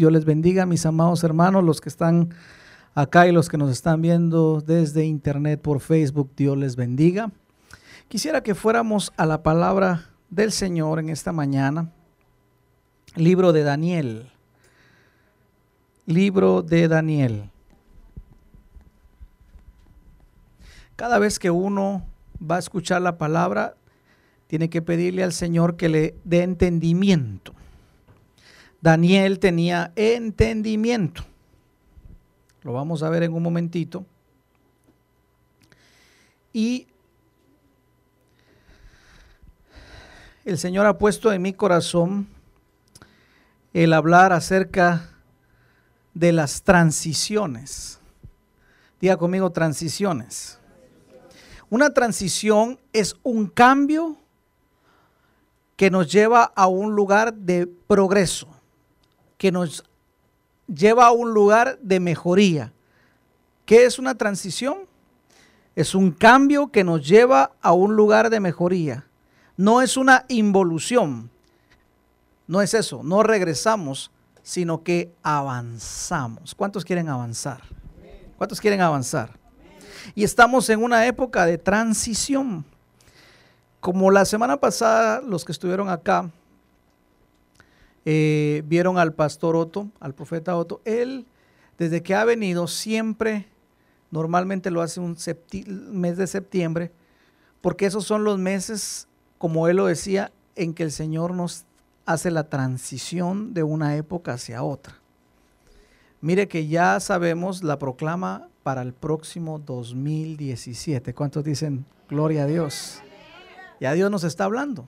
Dios les bendiga, mis amados hermanos, los que están acá y los que nos están viendo desde internet por Facebook. Dios les bendiga. Quisiera que fuéramos a la palabra del Señor en esta mañana. Libro de Daniel. Libro de Daniel. Cada vez que uno va a escuchar la palabra, tiene que pedirle al Señor que le dé entendimiento. Daniel tenía entendimiento. Lo vamos a ver en un momentito. Y el Señor ha puesto en mi corazón el hablar acerca de las transiciones. Diga conmigo transiciones. Una transición es un cambio que nos lleva a un lugar de progreso, que nos lleva a un lugar de mejoría. ¿Qué es una transición? Es un cambio que nos lleva a un lugar de mejoría. No es una involución. No es eso, no regresamos, sino que avanzamos. ¿Cuántos quieren avanzar? ¿Cuántos quieren avanzar? Y estamos en una época de transición. Como la semana pasada, los que estuvieron acá eh, vieron al pastor Otto, al profeta Otto, él, desde que ha venido, siempre, normalmente lo hace un mes de septiembre, porque esos son los meses, como él lo decía, en que el Señor nos hace la transición de una época hacia otra. Mire que ya sabemos la proclama para el próximo 2017. ¿Cuántos dicen gloria a Dios? Ya Dios nos está hablando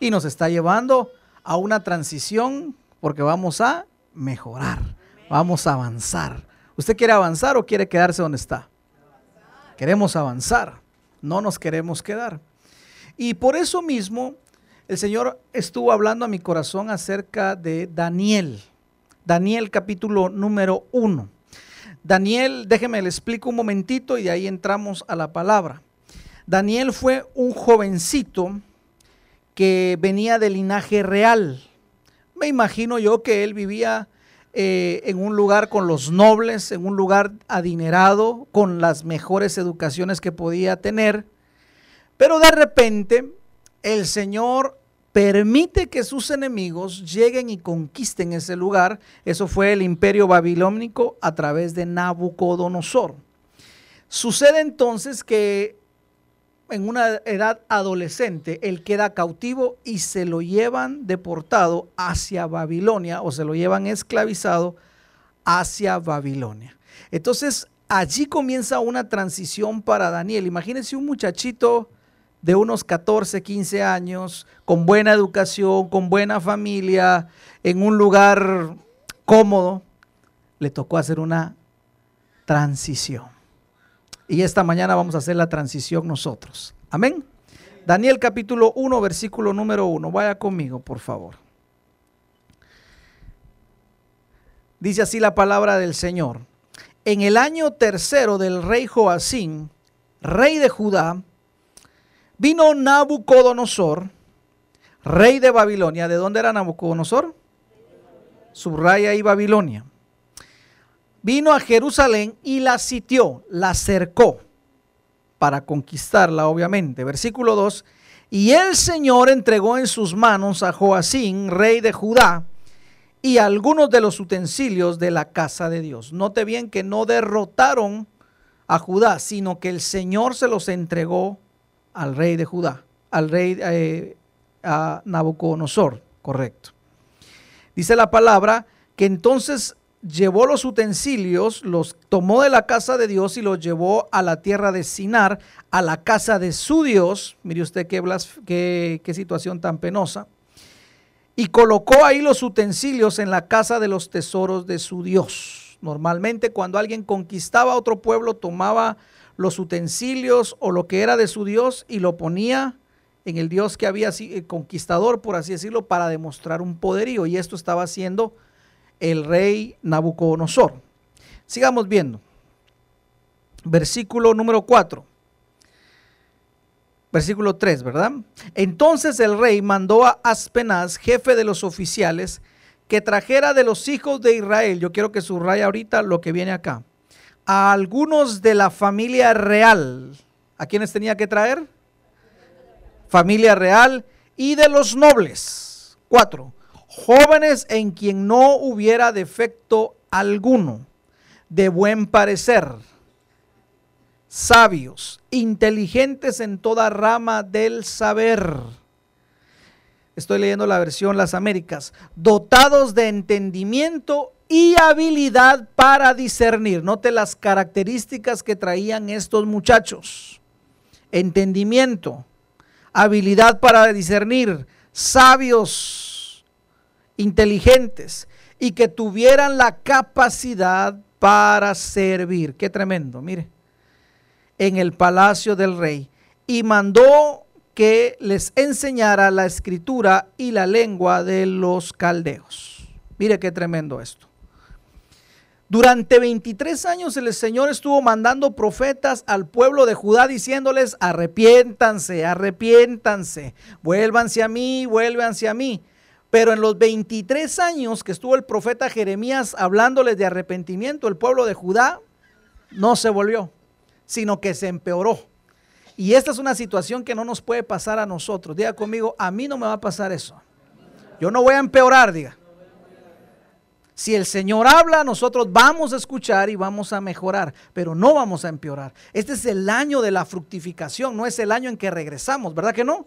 y nos está llevando a una transición porque vamos a mejorar, vamos a avanzar. ¿Usted quiere avanzar o quiere quedarse donde está? Queremos avanzar, no nos queremos quedar. Y por eso mismo el Señor estuvo hablando a mi corazón acerca de Daniel. Daniel capítulo número 1. Daniel, déjeme le explico un momentito y de ahí entramos a la palabra. Daniel fue un jovencito que venía de linaje real. Me imagino yo que él vivía eh, en un lugar con los nobles, en un lugar adinerado, con las mejores educaciones que podía tener. Pero de repente el Señor permite que sus enemigos lleguen y conquisten ese lugar. Eso fue el imperio babilónico a través de Nabucodonosor. Sucede entonces que en una edad adolescente, él queda cautivo y se lo llevan deportado hacia Babilonia o se lo llevan esclavizado hacia Babilonia. Entonces, allí comienza una transición para Daniel. Imagínense un muchachito de unos 14, 15 años, con buena educación, con buena familia, en un lugar cómodo, le tocó hacer una transición. Y esta mañana vamos a hacer la transición nosotros. Amén. Daniel capítulo 1, versículo número 1. Vaya conmigo, por favor. Dice así la palabra del Señor. En el año tercero del rey Joacín, rey de Judá, Vino Nabucodonosor, rey de Babilonia. ¿De dónde era Nabucodonosor? Subraya y Babilonia. Vino a Jerusalén y la sitió, la cercó para conquistarla, obviamente. Versículo 2. Y el Señor entregó en sus manos a Joacín, rey de Judá, y algunos de los utensilios de la casa de Dios. Note bien que no derrotaron a Judá, sino que el Señor se los entregó al rey de Judá, al rey eh, a Nabucodonosor, correcto. Dice la palabra que entonces llevó los utensilios, los tomó de la casa de Dios y los llevó a la tierra de Sinar, a la casa de su Dios. Mire usted qué, situación tan penosa. Y colocó ahí los utensilios en la casa de los tesoros de su Dios. Normalmente cuando alguien conquistaba otro pueblo tomaba los utensilios o lo que era de su Dios y lo ponía en el Dios que había sido conquistador, por así decirlo, para demostrar un poderío. Y esto estaba haciendo el rey Nabucodonosor. Sigamos viendo. Versículo número 4. Versículo 3, ¿verdad? Entonces el rey mandó a Aspenaz, jefe de los oficiales, que trajera de los hijos de Israel, yo quiero que subraya ahorita lo que viene acá, a algunos de la familia real. ¿A quiénes tenía que traer? Familia real y de los nobles. Cuatro, jóvenes en quien no hubiera defecto alguno, de buen parecer, sabios, inteligentes en toda rama del saber. Estoy leyendo la versión Las Américas, dotados de entendimiento y habilidad para discernir. Note las características que traían estos muchachos. Entendimiento, habilidad para discernir, sabios, inteligentes y que tuvieran la capacidad para servir. Qué tremendo, mire. En el palacio del rey. Y mandó que les enseñara la escritura y la lengua de los caldeos. Mire qué tremendo esto. Durante 23 años el Señor estuvo mandando profetas al pueblo de Judá diciéndoles, arrepiéntanse, arrepiéntanse, vuélvanse a mí, vuélvanse a mí. Pero en los 23 años que estuvo el profeta Jeremías hablándoles de arrepentimiento, el pueblo de Judá no se volvió, sino que se empeoró. Y esta es una situación que no nos puede pasar a nosotros. Diga conmigo, a mí no me va a pasar eso. Yo no voy a empeorar, diga. Si el Señor habla, nosotros vamos a escuchar y vamos a mejorar, pero no vamos a empeorar. Este es el año de la fructificación, no es el año en que regresamos, ¿verdad que no?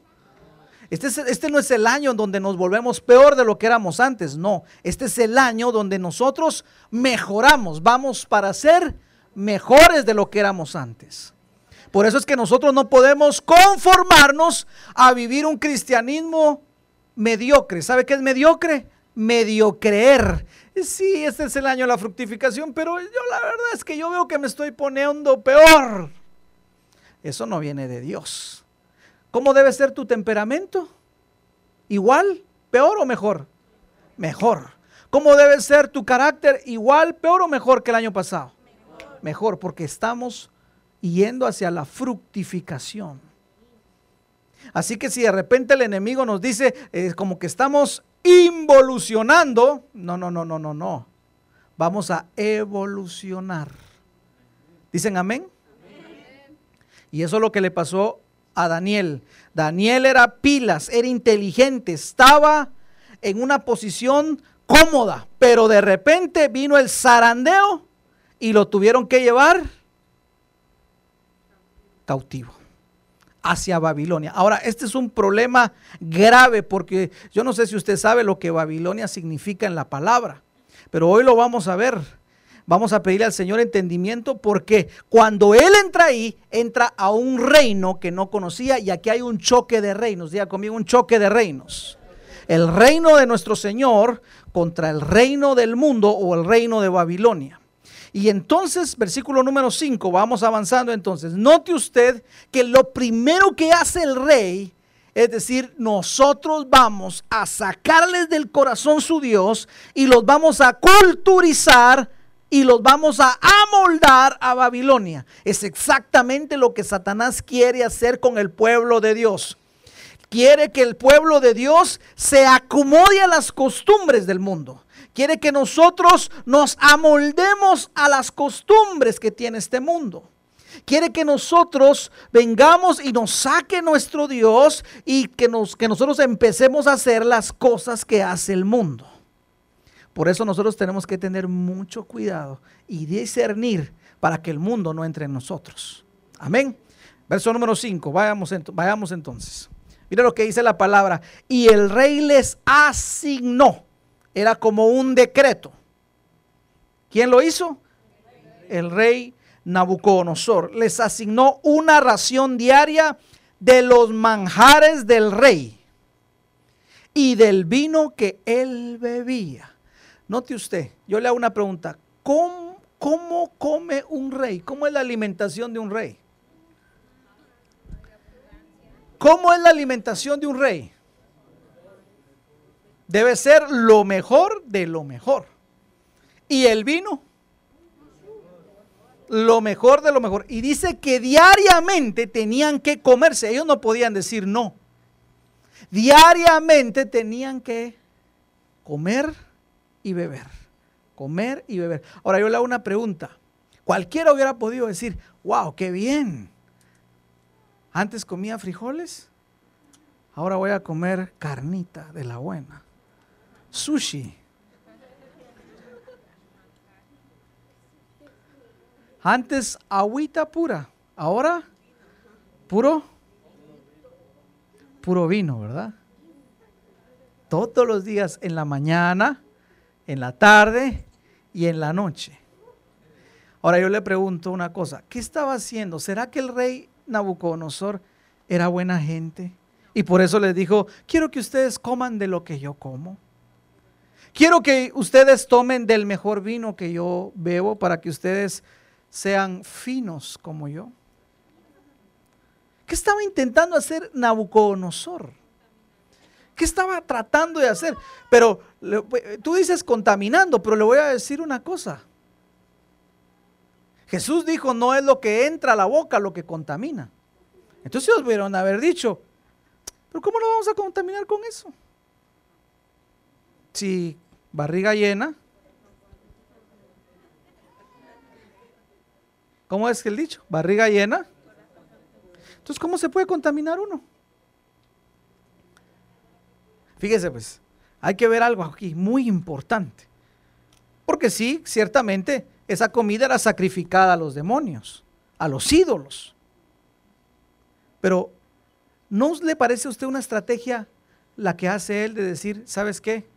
Este, este, no es el año en donde nos volvemos peor de lo que éramos antes, no. Este es el año donde nosotros mejoramos, vamos para ser mejores de lo que éramos antes. Por eso es que nosotros no podemos conformarnos a vivir un cristianismo mediocre. ¿Sabe qué es mediocre? Mediocreer sí, este es el año de la fructificación, pero yo la verdad es que yo veo que me estoy poniendo peor. Eso no viene de Dios. ¿Cómo debe ser tu temperamento? ¿Igual, peor o mejor? Mejor. ¿Cómo debe ser tu carácter? ¿Igual, peor o mejor que el año pasado? Mejor, porque estamos yendo hacia la fructificación. Así que si de repente el enemigo nos dice eh, como que estamos involucionando, no, no, no, no, no, no. Vamos a evolucionar. ¿Dicen amén? Y eso es lo que le pasó a Daniel. Daniel era pilas, era inteligente, estaba en una posición cómoda, pero de repente vino el zarandeo y lo tuvieron que llevar cautivo hacia Babilonia. Ahora, este es un problema grave porque yo no sé si usted sabe lo que Babilonia significa en la palabra, pero hoy lo vamos a ver. Vamos a pedirle al Señor entendimiento porque cuando Él entra ahí, entra a un reino que no conocía y aquí hay un choque de reinos. Diga conmigo, un choque de reinos. El reino de nuestro Señor contra el reino del mundo o el reino de Babilonia. Y entonces, versículo número 5, vamos avanzando entonces. Note usted que lo primero que hace el rey, es decir, nosotros vamos a sacarles del corazón su Dios y los vamos a culturizar y los vamos a amoldar a Babilonia. Es exactamente lo que Satanás quiere hacer con el pueblo de Dios. Quiere que el pueblo de Dios se acomode a las costumbres del mundo. Quiere que nosotros nos amoldemos a las costumbres que tiene este mundo. Quiere que nosotros vengamos y nos saque nuestro Dios y que, nos, que nosotros empecemos a hacer las cosas que hace el mundo. Por eso nosotros tenemos que tener mucho cuidado y discernir para que el mundo no entre en nosotros. Amén. Verso número 5, vayamos, vayamos entonces. Mira lo que dice la palabra. Y el rey les asignó era como un decreto. ¿Quién lo hizo? El rey Nabucodonosor. Les asignó una ración diaria de los manjares del rey y del vino que él bebía. Note usted, yo le hago una pregunta. ¿Cómo, ¿Cómo, come un rey? ¿Cómo es la alimentación de un rey? ¿Cómo es la alimentación de un rey? Debe ser lo mejor de lo mejor. Y el vino, lo mejor de lo mejor. Y dice que diariamente tenían que comerse. Ellos no podían decir no. Diariamente tenían que comer y beber. Comer y beber. Ahora yo le hago una pregunta. Cualquiera hubiera podido decir, wow, qué bien. Antes comía frijoles, ahora voy a comer carnita de la buena. Sushi. Antes agüita pura, ahora puro puro vino, ¿verdad? Todos los días en la mañana, en la tarde y en la noche. Ahora yo le pregunto una cosa, ¿qué estaba haciendo? ¿Será que el rey Nabucodonosor era buena gente? Y por eso les dijo, quiero que ustedes coman de lo que yo como. Quiero que ustedes tomen del mejor vino que yo bebo para que ustedes sean finos como yo. ¿Qué estaba intentando hacer Nabucodonosor? ¿Qué estaba tratando de hacer? Pero tú dices contaminando, pero le voy a decir una cosa. Jesús dijo, no es lo que entra a la boca lo que contamina. Entonces ellos pudieron haber dicho, pero ¿cómo lo vamos a contaminar con eso? Si barriga llena, ¿cómo es el dicho? Barriga llena. Entonces, ¿cómo se puede contaminar uno? Fíjese pues, hay que ver algo aquí muy importante. Porque sí, ciertamente, esa comida era sacrificada a los demonios, a los ídolos. Pero, ¿no le parece a usted una estrategia la que hace él de decir, ¿sabes qué?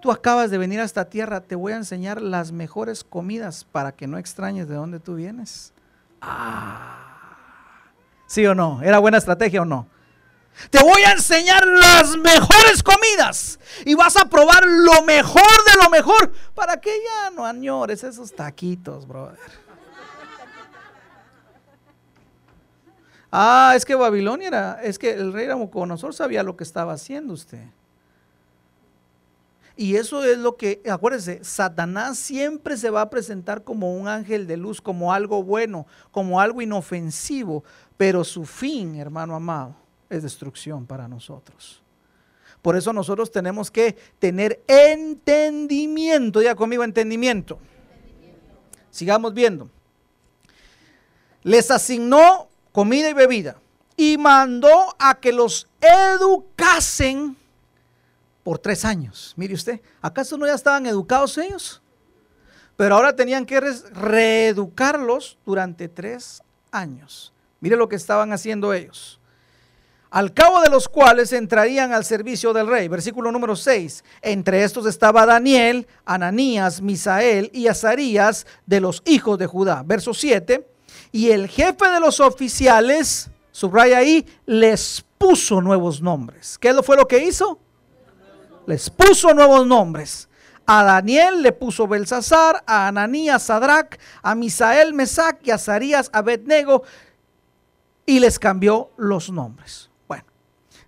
Tú acabas de venir a esta tierra, te voy a enseñar las mejores comidas para que no extrañes de dónde tú vienes. Ah, ¿sí o no? ¿Era buena estrategia o no? Te voy a enseñar las mejores comidas y vas a probar lo mejor de lo mejor para que ya no añores esos taquitos, brother. Ah, es que Babilonia era, es que el rey Nabucodonosor sabía lo que estaba haciendo usted. Y eso es lo que, acuérdese, Satanás siempre se va a presentar como un ángel de luz, como algo bueno, como algo inofensivo, pero su fin, hermano amado, es destrucción para nosotros. Por eso nosotros tenemos que tener entendimiento. Ya conmigo, entendimiento. Sigamos viendo. Les asignó comida y bebida y mandó a que los educasen por tres años. Mire usted, ¿acaso no ya estaban educados ellos? Pero ahora tenían que reeducarlos durante tres años. Mire lo que estaban haciendo ellos al cabo de los cuales entrarían al servicio del rey. Versículo número 6. Entre estos estaba Daniel, Ananías, Misael y Azarías de los hijos de Judá. Verso 7. Y el jefe de los oficiales, subraya ahí, les puso nuevos nombres. ¿Qué fue lo que hizo? Les puso nuevos nombres. A Daniel le puso Belsasar, a Ananías Sadrach, a Misael Mesac y a Azarías Abednego y les cambió los nombres.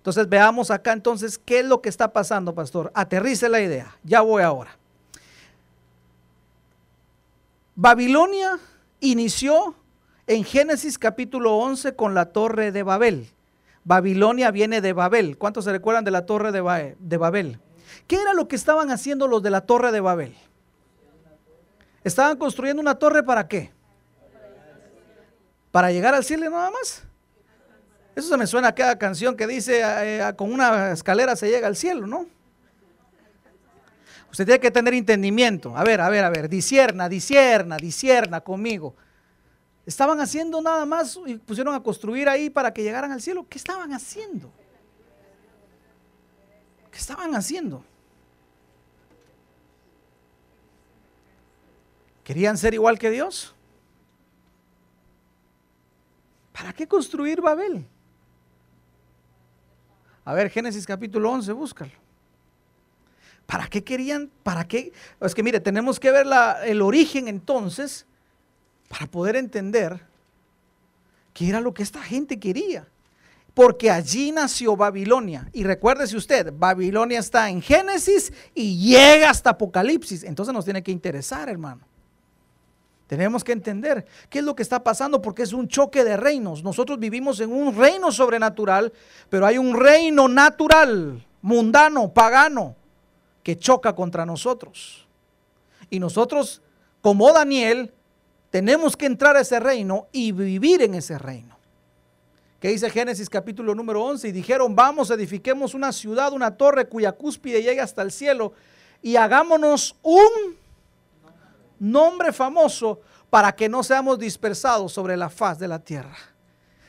Entonces veamos acá entonces qué es lo que está pasando, pastor. Aterrice la idea. Ya voy ahora. Babilonia inició en Génesis capítulo 11 con la torre de Babel. Babilonia viene de Babel. ¿Cuántos se recuerdan de la torre de, Babel? ¿Qué era lo que estaban haciendo los de la torre de Babel? ¿Estaban construyendo una torre para qué? ¿Para llegar al cielo nada más? Eso se me suena a cada canción que dice, eh, con una escalera se llega al cielo, ¿no? Usted tiene que tener entendimiento. A ver, a ver, a ver, disierna, disierna, disierna conmigo. Estaban haciendo nada más y pusieron a construir ahí para que llegaran al cielo. ¿Qué estaban haciendo? ¿Qué estaban haciendo? ¿Querían ser igual que Dios? ¿Para qué construir Babel? A ver, Génesis capítulo 11, búscalo. ¿Para qué querían? ¿Para qué? Es que mire, tenemos que ver el origen entonces para poder entender qué era lo que esta gente quería. Porque allí nació Babilonia. Y recuérdese usted, Babilonia está en Génesis y llega hasta Apocalipsis. Entonces nos tiene que interesar, hermano. Tenemos que entender qué es lo que está pasando porque es un choque de reinos. Nosotros vivimos en un reino sobrenatural, pero hay un reino natural, mundano, pagano, que choca contra nosotros. Y nosotros, como Daniel, tenemos que entrar a ese reino y vivir en ese reino. Que dice Génesis capítulo número 11, y dijeron, vamos, edifiquemos una ciudad, una torre cuya cúspide llegue hasta el cielo, y hagámonos un nombre famoso para que no seamos dispersados sobre la faz de la tierra.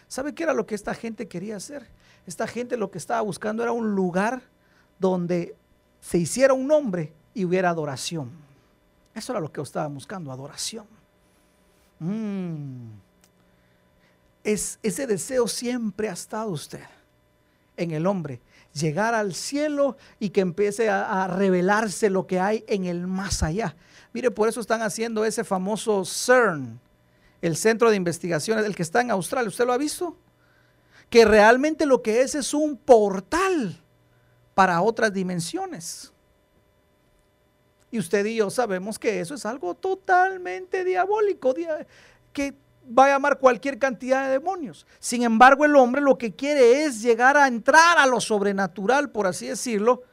¿Sabe qué era lo que esta gente quería hacer? Esta gente lo que estaba buscando era un lugar donde se hiciera un nombre y hubiera adoración. Eso era lo que estaba buscando, adoración. Mm. Es, ese deseo siempre ha estado usted en el hombre. Llegar al cielo y que empiece a revelarse lo que hay en el más allá. Mire, por eso están haciendo ese famoso CERN, el centro de investigaciones, el que está en Australia. ¿Usted lo ha visto? Que realmente lo que es es un portal para otras dimensiones. Y usted y yo sabemos que eso es algo totalmente diabólico, que va a llamar cualquier cantidad de demonios. Sin embargo, el hombre lo que quiere es llegar a entrar a lo sobrenatural, por así decirlo,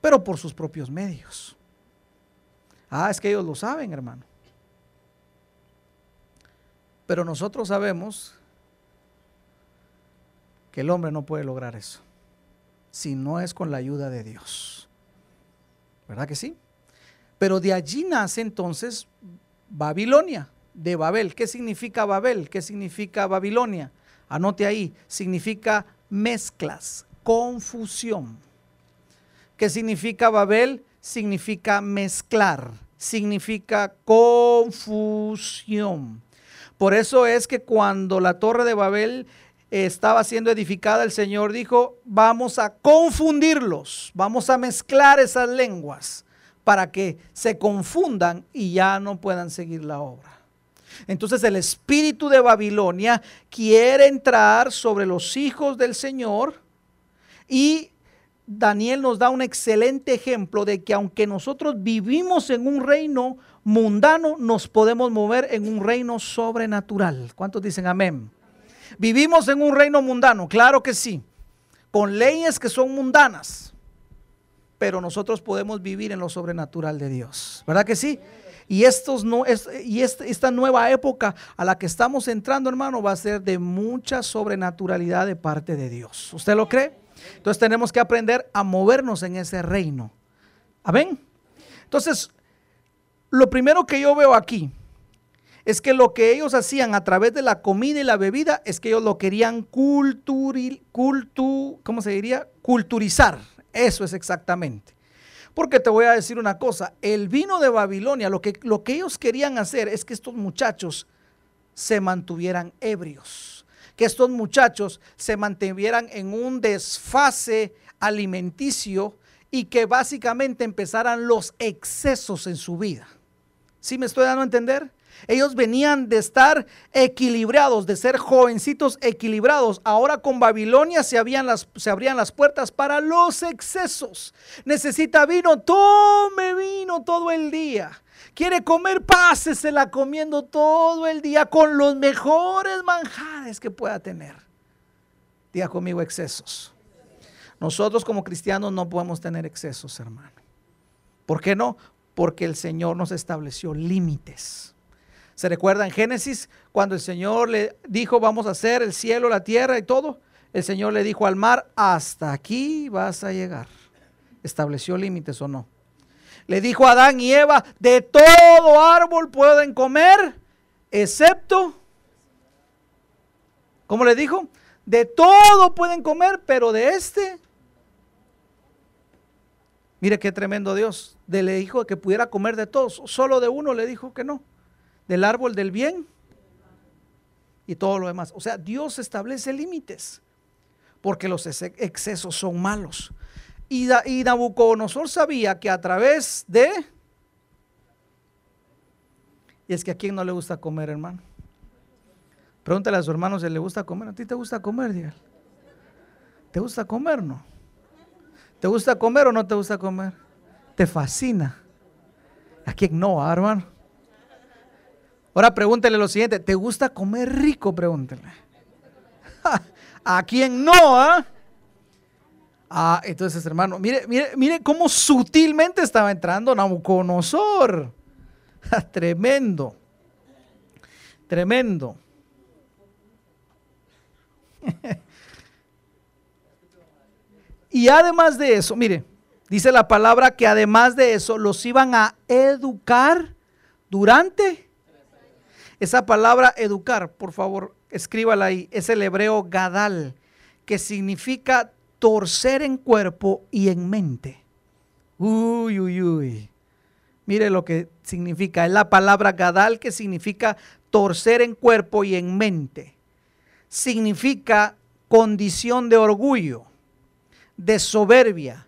pero por sus propios medios. Ah, es que ellos lo saben, hermano. Pero nosotros sabemos que el hombre no puede lograr eso si no es con la ayuda de Dios. ¿Verdad que sí? Pero de allí nace entonces Babilonia, de Babel. ¿Qué significa Babel? ¿Qué significa Babilonia? Anote ahí, significa mezclas, confusión. ¿Qué significa Babel? Significa mezclar, significa confusión. Por eso es que cuando la torre de Babel estaba siendo edificada, el Señor dijo, vamos a confundirlos, vamos a mezclar esas lenguas para que se confundan y ya no puedan seguir la obra. Entonces el espíritu de Babilonia quiere entrar sobre los hijos del Señor y Daniel nos da un excelente ejemplo de que aunque nosotros vivimos en un reino mundano, nos podemos mover en un reino sobrenatural. ¿Cuántos dicen amén? Vivimos en un reino mundano, claro que sí, con leyes que son mundanas pero nosotros podemos vivir en lo sobrenatural de Dios. ¿Verdad que sí? Y, estos no, es, y esta nueva época a la que estamos entrando, hermano, va a ser de mucha sobrenaturalidad de parte de Dios. ¿Usted lo cree? Entonces tenemos que aprender a movernos en ese reino. Amén. Entonces, lo primero que yo veo aquí es que lo que ellos hacían a través de la comida y la bebida es que ellos lo querían culturil, cultu, ¿cómo se diría? Culturizar. Eso es exactamente. Porque te voy a decir una cosa, el vino de Babilonia, lo que, lo que ellos querían hacer es que estos muchachos se mantuvieran ebrios, que estos muchachos se mantuvieran en un desfase alimenticio y que básicamente empezaran los excesos en su vida. ¿Sí me estoy dando a entender? Ellos venían de estar equilibrados, de ser jovencitos equilibrados. Ahora con Babilonia se, las, se abrían las puertas para los excesos. Necesita vino, tome vino todo el día. Quiere comer, pásesela comiendo todo el día con los mejores manjares que pueda tener. Diga conmigo excesos. Nosotros como cristianos no podemos tener excesos, hermano. ¿Por qué no? Porque el Señor nos estableció límites. ¿Se recuerda en Génesis cuando el Señor le dijo, vamos a hacer el cielo, la tierra y todo? El Señor le dijo al mar, hasta aquí vas a llegar. ¿Estableció límites o no? Le dijo a Adán y Eva, de todo árbol pueden comer, excepto, ¿cómo le dijo? De todo pueden comer, pero de este, mire qué tremendo Dios, le dijo que pudiera comer de todos, solo de uno le dijo que no del árbol del bien y todo lo demás. O sea, Dios establece límites porque los excesos son malos. Y, Nabucodonosor sabía que a través de... Y es que a quién no le gusta comer, hermano. Pregúntale a su hermano si le gusta comer. ¿A ti te gusta comer, dígale? ¿Te gusta comer, no? ¿Te gusta comer o no te gusta comer? ¿Te fascina? ¿A quién no, ah, hermano? Ahora pregúntele lo siguiente, ¿te gusta comer rico? Pregúntele. ¿A quién no? Ah? Ah, entonces, hermano, mire, mire, mire cómo sutilmente estaba entrando Nabucodonosor. Tremendo. Tremendo. y además de eso, mire, dice la palabra que además de eso los iban a educar durante esa palabra educar, por favor, escríbala ahí, es el hebreo gadal, que significa torcer en cuerpo y en mente. Uy, uy, uy. Mire lo que significa. Es la palabra gadal que significa torcer en cuerpo y en mente. Significa condición de orgullo, de soberbia,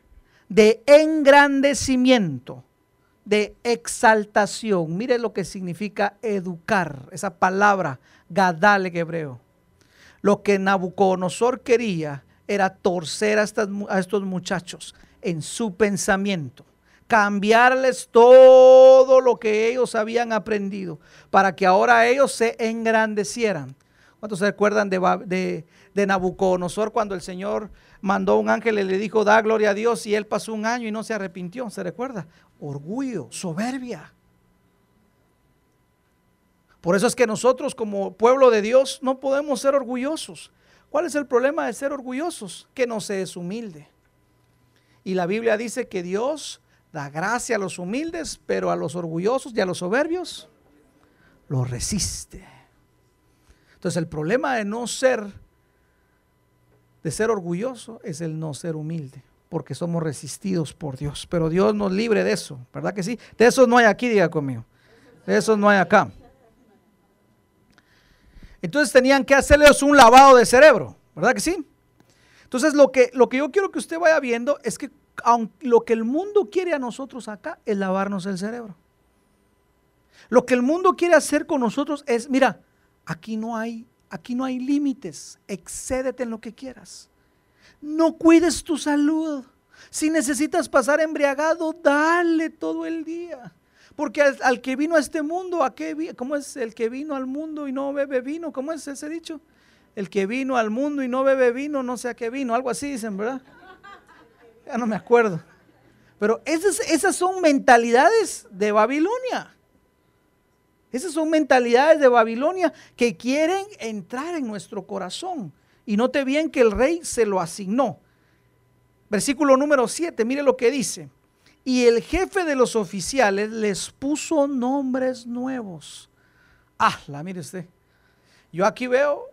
de engrandecimiento, de exaltación. Mire lo que significa educar, esa palabra gadal en hebreo. Lo que Nabucodonosor quería era torcer a, estos muchachos en su pensamiento cambiarles todo lo que ellos habían aprendido para que ahora ellos se engrandecieran. ¿Cuántos se recuerdan de, de, Nabucodonosor cuando el Señor mandó un ángel y le dijo, da gloria a Dios y él pasó un año y no se arrepintió? ¿Se recuerda? Orgullo, soberbia. Por eso es que nosotros como pueblo de Dios no podemos ser orgullosos. ¿Cuál es el problema de ser orgullosos? Que no se es humilde. Y la Biblia dice que Dios da gracia a los humildes, pero a los orgullosos y a los soberbios los resiste. Entonces el problema de no ser, de ser orgulloso, es el no ser humilde, porque somos resistidos por Dios. Pero Dios nos libre de eso, ¿verdad que sí? De eso no hay aquí, diga conmigo. De eso no hay acá. Entonces tenían que hacerles un lavado de cerebro, ¿verdad que sí? Entonces lo que, lo que yo quiero que usted vaya viendo es que lo que el mundo quiere a nosotros acá es lavarnos el cerebro. Lo que el mundo quiere hacer con nosotros es, mira, aquí no hay, aquí no hay límites, excédete en lo que quieras. No cuides tu salud. Si necesitas pasar embriagado, dale todo el día. Porque al, que vino a este mundo, ¿a qué, ¿cómo es el que vino al mundo y no bebe vino? ¿Cómo es ese dicho? El que vino al mundo y no bebe vino, no sé a qué vino, algo así dicen, ¿verdad? Ya no me acuerdo. Pero esas, esas son mentalidades de Babilonia. Esas son mentalidades de Babilonia que quieren entrar en nuestro corazón. Y note bien que el rey se lo asignó. Versículo número 7, mire lo que dice. Y el jefe de los oficiales les puso nombres nuevos. Ah, la mire usted. Yo aquí veo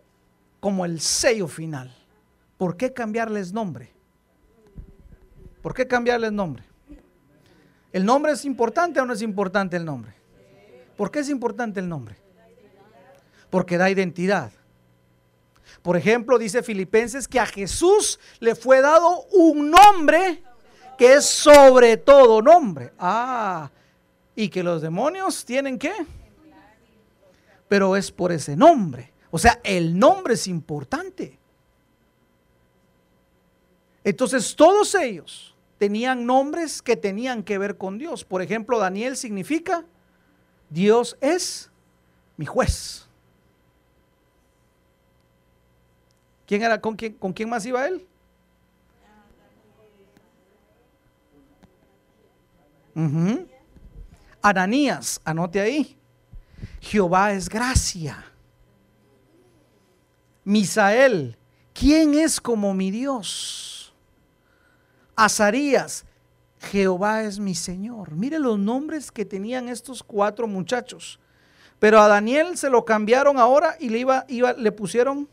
como el sello final. ¿Por qué cambiarles nombre? ¿Por qué cambiarle el nombre? ¿El nombre es importante o no es importante el nombre? ¿Por qué es importante el nombre? Porque da identidad. Por ejemplo, dice Filipenses que a Jesús le fue dado un nombre que es sobre todo nombre. Ah, y que los demonios tienen qué? Pero es por ese nombre. O sea, el nombre es importante. Entonces todos ellos tenían nombres que tenían que ver con Dios. Por ejemplo, Daniel significa Dios es mi juez. ¿Quién era con quién, con quién más iba él? Ananías, anote ahí. Jehová es gracia. Misael, ¿quién es como mi Dios? Azarías, Jehová es mi Señor. Mire los nombres que tenían estos cuatro muchachos. Pero a Daniel se lo cambiaron ahora y le, iba, iba, le pusieron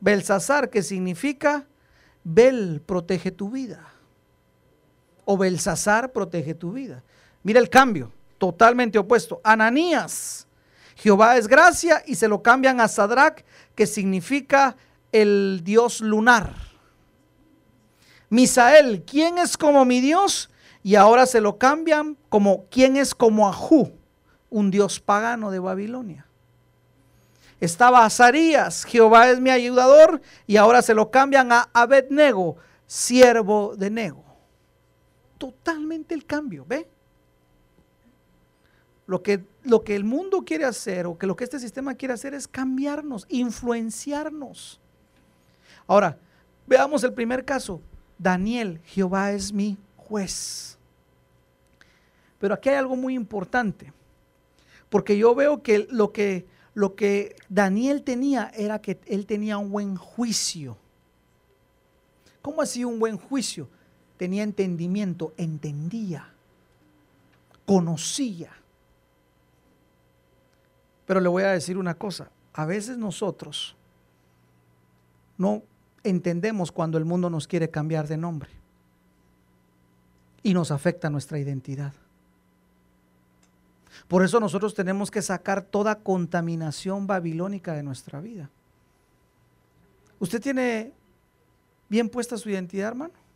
Belsasar, que significa Bel, protege tu vida. O Belsasar, protege tu vida. Mira el cambio, totalmente opuesto. Ananías, Jehová es gracia, y se lo cambian a Sadrach, que significa el dios lunar. Misael, ¿quién es como mi Dios? Y ahora se lo cambian como ¿quién es como Ajú? Un dios pagano de Babilonia. Estaba Azarías, Jehová es mi ayudador, y ahora se lo cambian a Abednego, siervo de Nego. Totalmente el cambio, ¿ve? Lo que, lo que el mundo quiere hacer o que lo que este sistema quiere hacer es cambiarnos, influenciarnos. Ahora, veamos el primer caso Daniel, Jehová es mi juez. Pero aquí hay algo muy importante, porque yo veo que lo que, lo que Daniel tenía era que él tenía un buen juicio. ¿Cómo así un buen juicio? Tenía entendimiento, entendía, conocía. Pero le voy a decir una cosa, a veces nosotros no entendemos cuando el mundo nos quiere cambiar de nombre y nos afecta nuestra identidad. Por eso nosotros tenemos que sacar toda contaminación babilónica de nuestra vida. ¿Usted tiene bien puesta su identidad, hermano?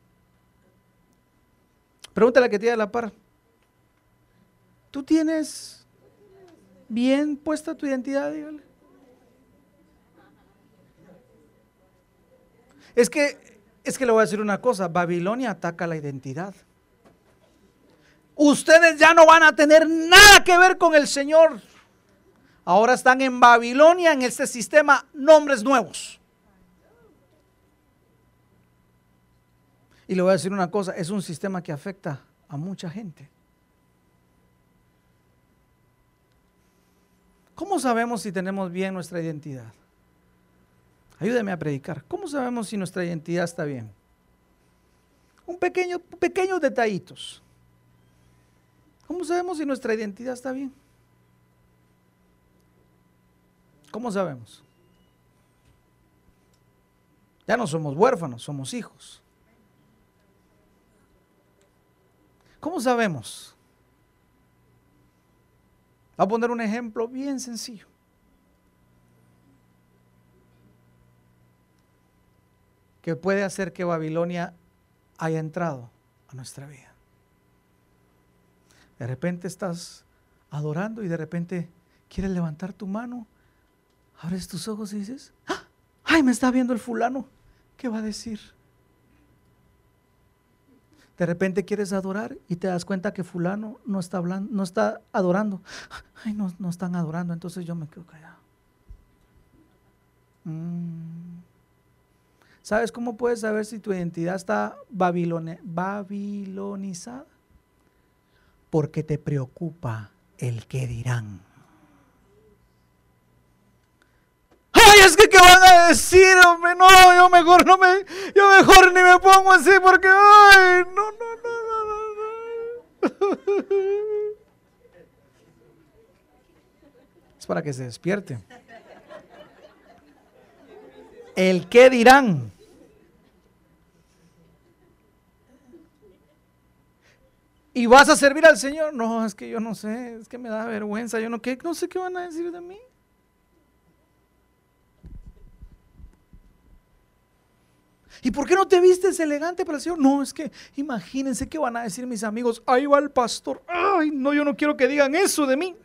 Pregúntale a la que tiene la par. ¿Tú tienes bien puesta tu identidad? Dígale. Es que, es que le voy a decir una cosa, Babilonia ataca la identidad. Ustedes ya no van a tener nada que ver con el Señor. Ahora están en Babilonia, en este sistema, nombres nuevos. Y le voy a decir una cosa, es un sistema que afecta a mucha gente. ¿Cómo sabemos si tenemos bien nuestra identidad? Ayúdeme a predicar. ¿Cómo sabemos si nuestra identidad está bien? Un pequeño, pequeños detallitos. ¿Cómo sabemos si nuestra identidad está bien? ¿Cómo sabemos? Ya no somos huérfanos, somos hijos. ¿Cómo sabemos? Voy a poner un ejemplo bien sencillo. que puede hacer que Babilonia haya entrado a nuestra vida. De repente estás adorando y de repente quieres levantar tu mano, abres tus ojos y dices, ¡Ah! ¡ay, me está viendo el fulano! ¿Qué va a decir? De repente quieres adorar y te das cuenta que fulano no está hablando, no está adorando. Ay, no, no están adorando, entonces yo me quedo callado. Mm. ¿Sabes cómo puedes saber si tu identidad está babilonizada? Porque te preocupa el que dirán. Ay, es que qué van a decir, hombre, no, yo mejor no me, yo mejor ni me pongo así porque, ay, no, no, no, no, no. Es para que se despierte. El qué dirán. ¿Y vas a servir al Señor? No, es que yo no sé, es que me da vergüenza, yo no, ¿qué? no sé qué van a decir de mí. ¿Y por qué no te vistes elegante para el Señor? No, es que imagínense qué van a decir mis amigos. Ahí va el pastor. Ay, no, yo no quiero que digan eso de mí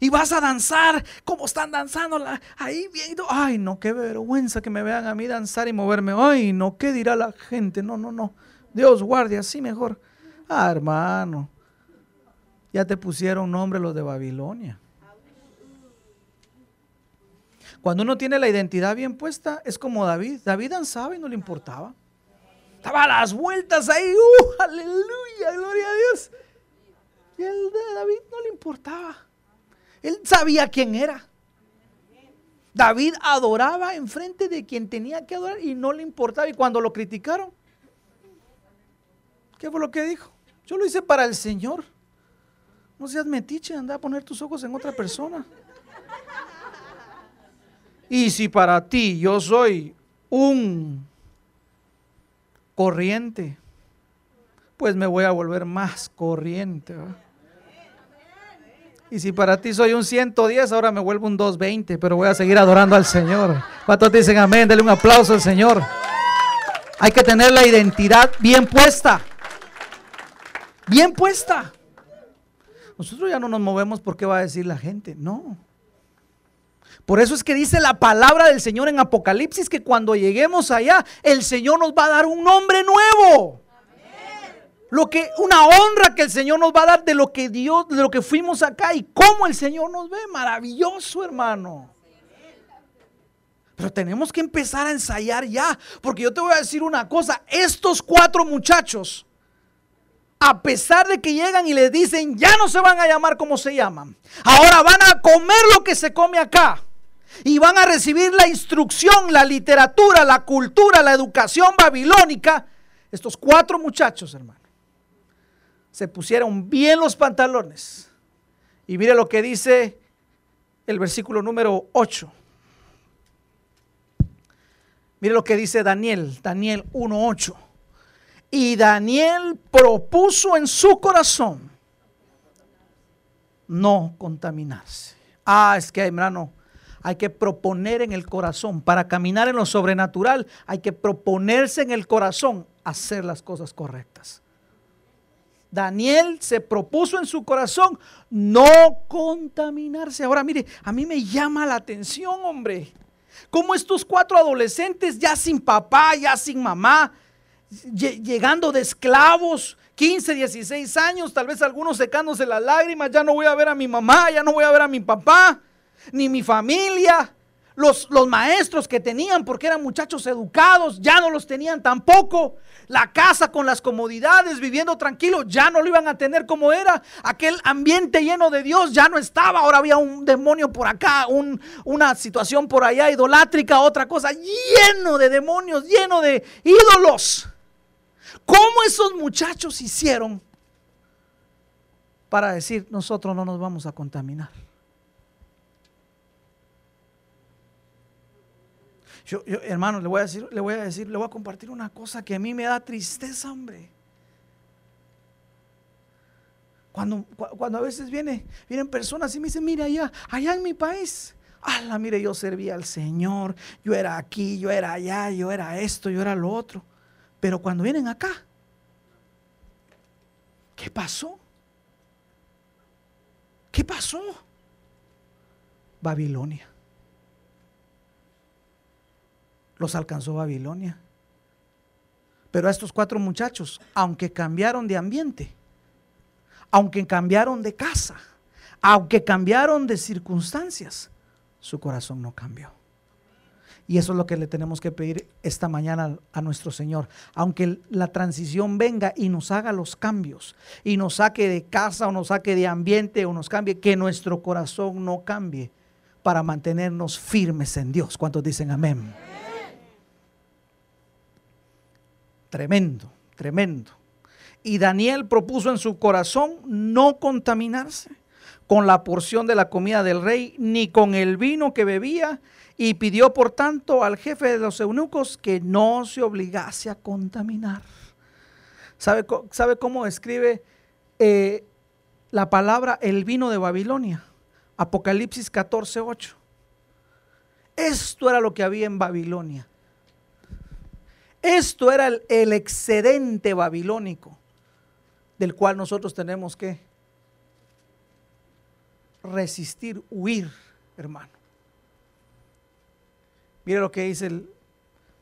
y vas a danzar como están danzando ahí viendo. Ay, no, qué vergüenza que me vean a mí danzar y moverme. Ay, no, ¿qué dirá la gente? No, no, no. Dios guarde, así mejor. Ah, hermano, ya te pusieron nombre los de Babilonia. Cuando uno tiene la identidad bien puesta, es como David. David danzaba y no le importaba. Estaba a las vueltas ahí, ¡uh! ¡Aleluya! ¡Gloria a Dios! Y el de David no le importaba. Él sabía quién era. David adoraba enfrente de quien tenía que adorar y no le importaba. Y cuando lo criticaron, ¿qué fue lo que dijo? Yo lo hice para el Señor. No seas metiche, anda a poner tus ojos en otra persona. Y si para ti yo soy un corriente, pues me voy a volver más corriente. Y si para ti soy un 110, ahora me vuelvo un 220, pero voy a seguir adorando al Señor. ¿Cuántos dicen amén? Denle un aplauso al Señor. Hay que tener la identidad bien puesta. Bien puesta. Nosotros ya no nos movemos por qué va a decir la gente. No. Por eso es que dice la palabra del Señor en Apocalipsis que cuando lleguemos allá, el Señor nos va a dar un nombre nuevo lo que una honra que el Señor nos va a dar de lo que Dios, de lo que fuimos acá y cómo el Señor nos ve, maravilloso, hermano. Pero tenemos que empezar a ensayar ya, porque yo te voy a decir una cosa, estos cuatro muchachos, a pesar de que llegan y les dicen, ya no se van a llamar como se llaman, ahora van a comer lo que se come acá. Y van a recibir la instrucción, la literatura, la cultura, la educación babilónica. Estos cuatro muchachos, hermano, se pusieron bien los pantalones. Y mire lo que dice el versículo número 8. Mire lo que dice Daniel, Daniel 1.8. Y Daniel propuso en su corazón no contaminarse. Ah, es que, hermano, hay que proponer en el corazón. Para caminar en lo sobrenatural, hay que proponerse en el corazón hacer las cosas correctas. Daniel se propuso en su corazón no contaminarse. Ahora mire, a mí me llama la atención, hombre. Como estos cuatro adolescentes ya sin papá, ya sin mamá, llegando de esclavos, 15, 16 años, tal vez algunos secándose las lágrimas, ya no voy a ver a mi mamá, ya no voy a ver a mi papá, ni mi familia. Los, los, maestros que tenían, porque eran muchachos educados, ya no los tenían tampoco. La casa con las comodidades, viviendo tranquilo, ya no lo iban a tener como era. Aquel ambiente lleno de Dios ya no estaba. Ahora había un demonio por acá, una situación por allá, idolátrica, otra cosa, lleno de demonios, lleno de ídolos. ¿Cómo esos muchachos hicieron para decir, nosotros no nos vamos a contaminar? Yo, hermano, le voy a decir, le voy a decir, le voy a compartir una cosa que a mí me da tristeza, hombre. Cuando, cuando a veces viene, vienen personas y me dicen, mire allá, allá en mi país, ala, mire, yo servía al Señor, yo era aquí, yo era allá, yo era esto, yo era lo otro. Pero cuando vienen acá, ¿qué pasó? ¿Qué pasó? Babilonia. Los alcanzó Babilonia. Pero a estos cuatro muchachos, aunque cambiaron de ambiente, aunque cambiaron de casa, aunque cambiaron de circunstancias, su corazón no cambió. Y eso es lo que le tenemos que pedir esta mañana a nuestro Señor. Aunque la transición venga y nos haga los cambios, y nos saque de casa o nos saque de ambiente o nos cambie, que nuestro corazón no cambie para mantenernos firmes en Dios. ¿Cuántos dicen amén? Tremendo, tremendo. Y Daniel propuso en su corazón no contaminarse con la porción de la comida del rey, ni con el vino que bebía, y pidió por tanto al jefe de los eunucos que no se obligase a contaminar. ¿Sabe, cómo escribe eh, la palabra el vino de Babilonia? Apocalipsis 14, 8. Esto era lo que había en Babilonia. Esto era el, excedente babilónico del cual nosotros tenemos que resistir, huir, hermano. Mire lo que dice el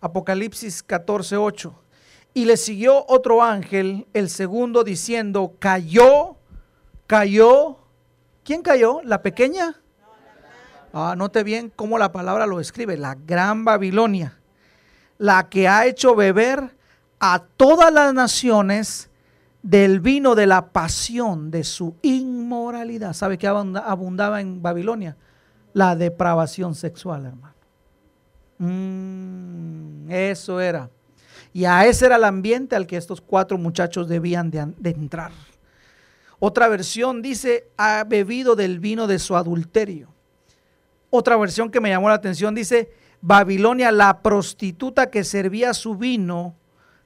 Apocalipsis 14, 8. Y le siguió otro ángel, el segundo, diciendo, cayó, cayó. ¿Quién cayó? ¿La pequeña? Ah, note bien cómo la palabra lo escribe, la gran Babilonia la que ha hecho beber a todas las naciones del vino de la pasión de su inmoralidad. ¿Sabe qué abundaba en Babilonia? La depravación sexual, hermano. Mm, eso era. Y a ese era el ambiente al que estos cuatro muchachos debían de, de entrar. Otra versión dice, ha bebido del vino de su adulterio. Otra versión que me llamó la atención dice, Babilonia, la prostituta que servía su vino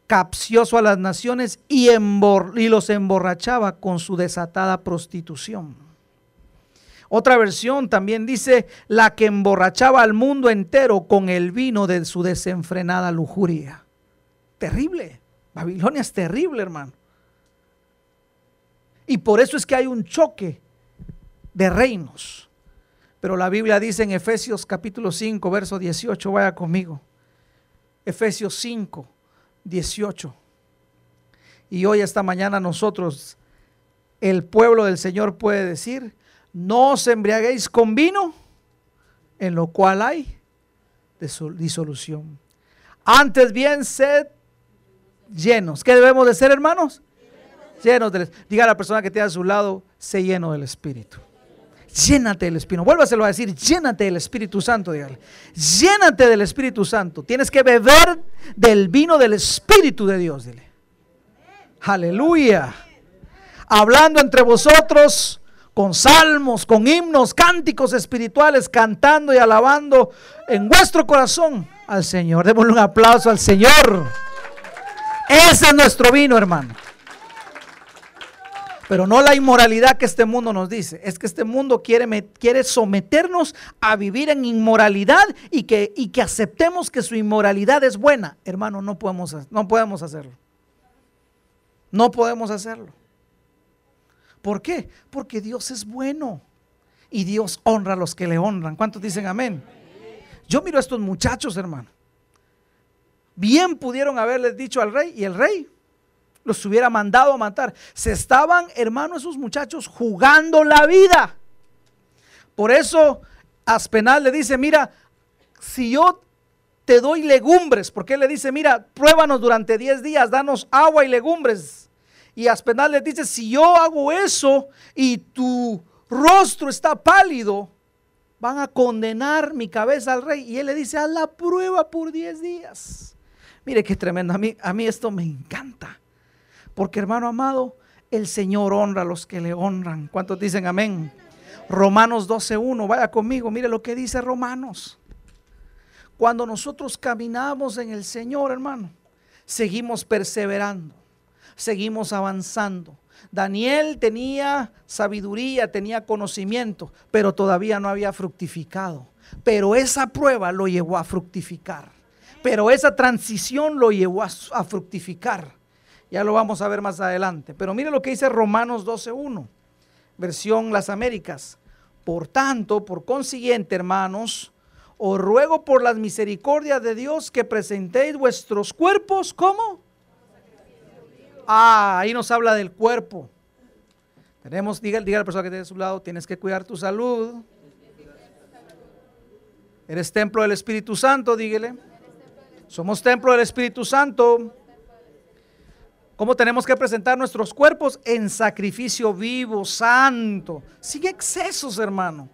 capcioso a las naciones y, y los emborrachaba con su desatada prostitución. Otra versión también dice la que emborrachaba al mundo entero con el vino de su desenfrenada lujuria. Terrible. Babilonia es terrible, hermano. Y por eso es que hay un choque de reinos. Pero la Biblia dice en Efesios capítulo 5, verso 18, vaya conmigo. Efesios 5, 18. Y hoy, esta mañana, nosotros, el pueblo del Señor puede decir, no os embriaguéis con vino, en lo cual hay disolución. Antes bien, sed llenos. ¿Qué debemos de ser, hermanos? Llenos Diga a la persona que tiene a su lado, sé lleno del Espíritu. Llénate del Espíritu. Vuélvaselo a decir, llénate del Espíritu Santo, dígale. Llénate del Espíritu Santo. Tienes que beber del vino del Espíritu de Dios, dile. Aleluya. Hablando entre vosotros con salmos, con himnos, cánticos espirituales, cantando y alabando en vuestro corazón al Señor. Démosle un aplauso al Señor. Ese es nuestro vino, hermano. Pero no la inmoralidad que este mundo nos dice. Es que este mundo quiere, quiere someternos a vivir en inmoralidad y que, y que aceptemos que su inmoralidad es buena. Hermano, no podemos, no podemos hacerlo. No podemos hacerlo. ¿Por qué? Porque Dios es bueno y Dios honra a los que le honran. ¿Cuántos dicen amén? Yo miro a estos muchachos, hermano. Bien pudieron haberles dicho al rey y el rey los hubiera mandado a matar. Se estaban, hermano, esos muchachos jugando la vida. Por eso Aspenal le dice, mira, si yo te doy legumbres, porque él le dice, mira, pruébanos durante 10 días, danos agua y legumbres y Aspenal le dice, si yo hago eso y tu rostro está pálido, van a condenar mi cabeza al rey. Y él le dice, haz la prueba por 10 días. Mire qué tremendo, a mí, a mí esto me encanta. Porque hermano amado, el Señor honra a los que le honran. ¿Cuántos dicen amén? Romanos 12.1, vaya conmigo, mire lo que dice Romanos. Cuando nosotros caminamos en el Señor, hermano, seguimos perseverando seguimos avanzando. Daniel tenía sabiduría, tenía conocimiento, pero todavía no había fructificado. Pero esa prueba lo llevó a fructificar. Pero esa transición lo llevó a, fructificar. Ya lo vamos a ver más adelante. Pero mire lo que dice Romanos 12.1, versión Las Américas. Por tanto, por consiguiente, hermanos, os ruego por las misericordias de Dios que presentéis vuestros cuerpos como Ah, ahí nos habla del cuerpo. Tenemos, diga, diga a la persona que tiene a su lado, tienes que cuidar tu salud. Eres templo del Espíritu Santo, dígale. Somos templo del Espíritu Santo. ¿Cómo tenemos que presentar nuestros cuerpos? En sacrificio vivo, santo, sin excesos, hermano.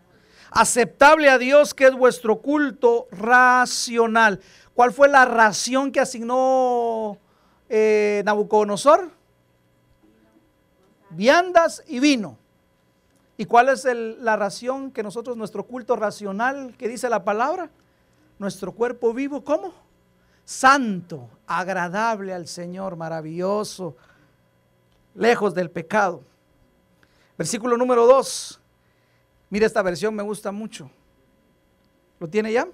Aceptable a Dios, que es vuestro culto racional. ¿Cuál fue la ración que asignó eh, Nabucodonosor? Viandas y vino. ¿Y cuál es la ración que nosotros, nuestro culto racional, que dice la palabra? Nuestro cuerpo vivo, ¿cómo? Santo, agradable al Señor, maravilloso, lejos del pecado. Versículo número 2. Mira esta versión, me gusta mucho. ¿Lo tiene ya?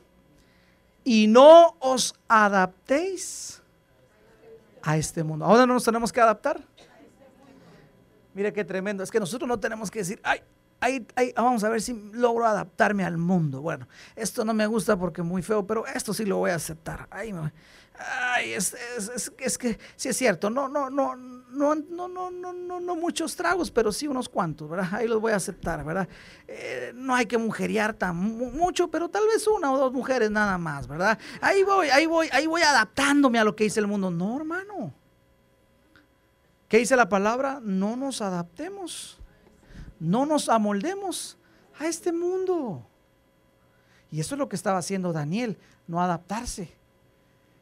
Y no os adaptéis a este mundo. Ahora no nos tenemos que adaptar. Mire qué tremendo. Es que nosotros no tenemos que decir, ay, ay, vamos a ver si logro adaptarme al mundo. Bueno, esto no me gusta porque es muy feo, pero esto sí lo voy a aceptar. Ay, ay es, es, que sí es cierto. No, no, no, no, no, no, no, no, no muchos tragos, pero sí unos cuantos, ¿verdad? Ahí los voy a aceptar, ¿verdad? Eh, no hay que mujerear tan mucho, pero tal vez una o dos mujeres nada más, ¿verdad? Ahí voy, ahí voy, ahí voy adaptándome a lo que dice el mundo. No, hermano. ¿Qué dice la palabra? No nos adaptemos, no nos amoldemos a este mundo. Y eso es lo que estaba haciendo Daniel, no adaptarse.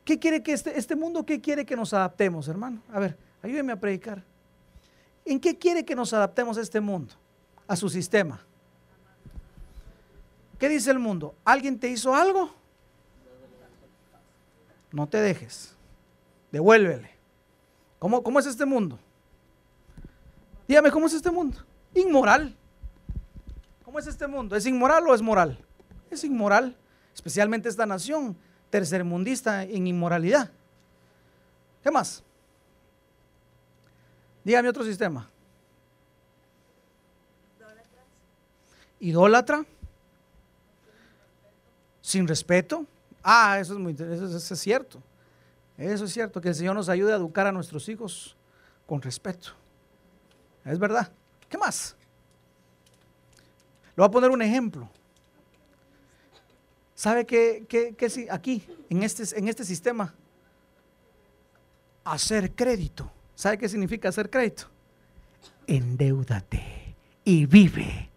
¿Qué quiere que este, este mundo, qué quiere que nos adaptemos, hermano? A ver, Ayúdeme a predicar. ¿En qué quiere que nos adaptemos a este mundo? A su sistema. ¿Qué dice el mundo? ¿Alguien te hizo algo? No te dejes. Devuélvele. ¿Cómo, cómo es este mundo? Dígame, ¿cómo es este mundo? Inmoral. ¿Cómo es este mundo? ¿Es inmoral o es moral? Es inmoral, especialmente esta nación tercermundista en inmoralidad. ¿Qué más? Dígame otro sistema. Idólatra. Sin respeto. Ah, eso es muy eso, eso es cierto. Eso es cierto, que el Señor nos ayude a educar a nuestros hijos con respeto. Es verdad. ¿Qué más? Le voy a poner un ejemplo. ¿Sabe qué, qué, aquí, en este, en este sistema? Hacer crédito. ¿Sabe qué significa hacer crédito? Endeudate y vive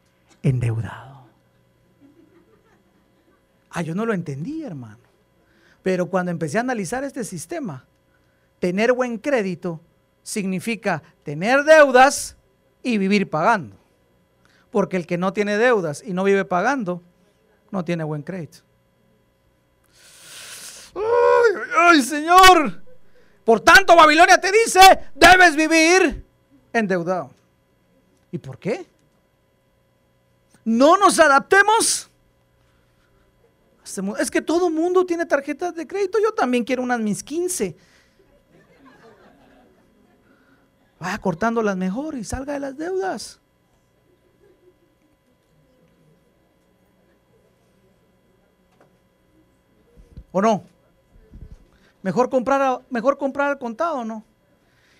endeudado. Ah, yo no lo entendí, hermano. Pero cuando empecé a analizar este sistema, tener buen crédito significa tener deudas y vivir pagando. Porque el que no tiene deudas y no vive pagando, no tiene buen crédito. ¡Ay, Señor! Por tanto, Babilonia te dice, debes vivir endeudado. ¿Y por qué? No nos adaptemos. Es que todo mundo tiene tarjetas de crédito. Yo también quiero unas mis 15. Vaya cortando las mejor y salga de las deudas. ¿O no? Mejor comprar, mejor comprar al contado, ¿no?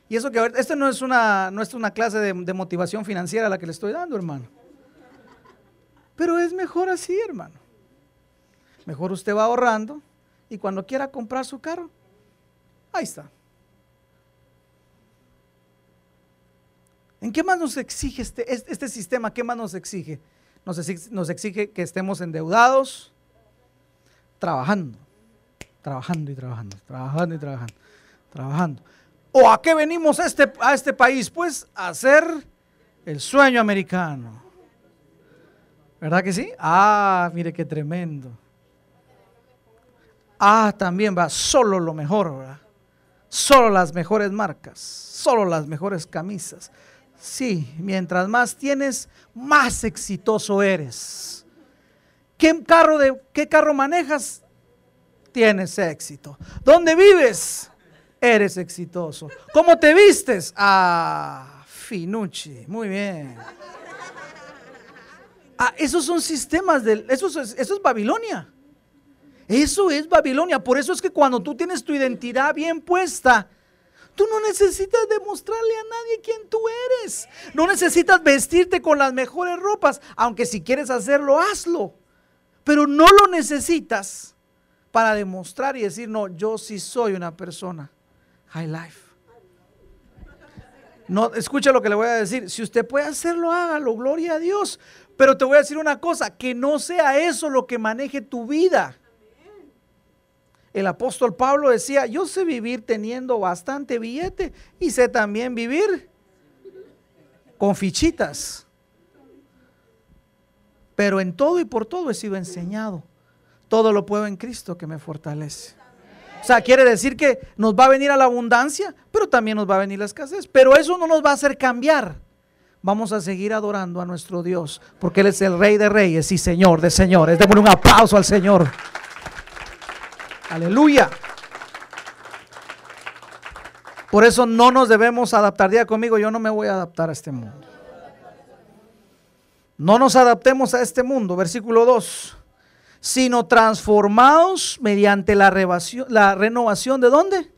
Y eso que, esta no es una, no es una clase de, motivación financiera la que le estoy dando, hermano. Pero es mejor así, hermano. Mejor usted va ahorrando y cuando quiera comprar su carro, ahí está. ¿En qué más nos exige este, este sistema? ¿Qué más? Nos exige, nos exige que estemos endeudados, trabajando, trabajando y trabajando, trabajando y trabajando, trabajando. ¿O a qué venimos a este, a este país? Pues a hacer el sueño americano. ¿Verdad que sí? Ah, mire qué tremendo. Ah, también va solo lo mejor, ¿verdad? Solo las mejores marcas, solo las mejores camisas. Sí, mientras más tienes, más exitoso eres. ¿Qué carro, de, qué carro manejas? Tienes éxito. ¿Dónde vives? eres exitoso. ¿Cómo te vistes? Ah, Finucci, muy bien. Ah, esos son sistemas es, eso es Babilonia. Eso es Babilonia. Por eso es que cuando tú tienes tu identidad bien puesta, tú no necesitas demostrarle a nadie quién tú eres. No necesitas vestirte con las mejores ropas, aunque si quieres hacerlo, hazlo. Pero no lo necesitas para demostrar y decir, no, yo sí soy una persona High Life. No, escucha lo que le voy a decir. Si usted puede hacerlo, hágalo, gloria a Dios. Pero te voy a decir una cosa, que no sea eso lo que maneje tu vida. El apóstol Pablo decía, yo sé vivir teniendo bastante billete y sé también vivir con fichitas. Pero en todo y por todo he sido enseñado. Todo lo puedo en Cristo que me fortalece. O sea, quiere decir que nos va a venir a la abundancia, pero también nos va a venir la escasez. Pero eso no nos va a hacer cambiar. Vamos a seguir adorando a nuestro Dios, porque Él es el Rey de Reyes y Señor de Señores. Démosle un aplauso al Señor. Aleluya. Por eso no nos debemos adaptar. Día conmigo, yo no me voy a adaptar a este mundo. No nos adaptemos a este mundo. Versículo 2 sino transformados mediante la, la renovación de dónde?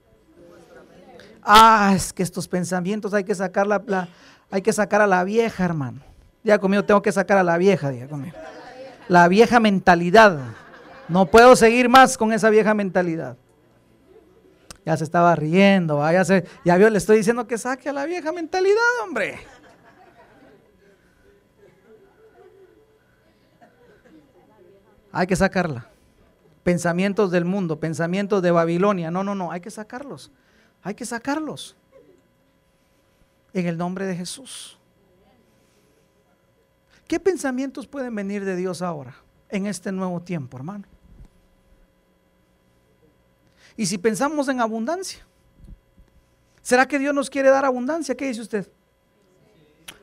Ah, es que estos pensamientos hay que sacar la, hay que sacar a la vieja, hermano. Ya conmigo tengo que sacar a la vieja, diga conmigo. La vieja mentalidad. No puedo seguir más con esa vieja mentalidad. Ya se estaba riendo, ya, se, ya le estoy diciendo que saque a la vieja mentalidad, hombre. Hay que sacarla. Pensamientos del mundo, pensamientos de Babilonia. No, no, no, hay que sacarlos. Hay que sacarlos. En el nombre de Jesús. ¿Qué pensamientos pueden venir de Dios ahora, en este nuevo tiempo, hermano? Y si pensamos en abundancia, ¿será que Dios nos quiere dar abundancia? ¿Qué dice usted?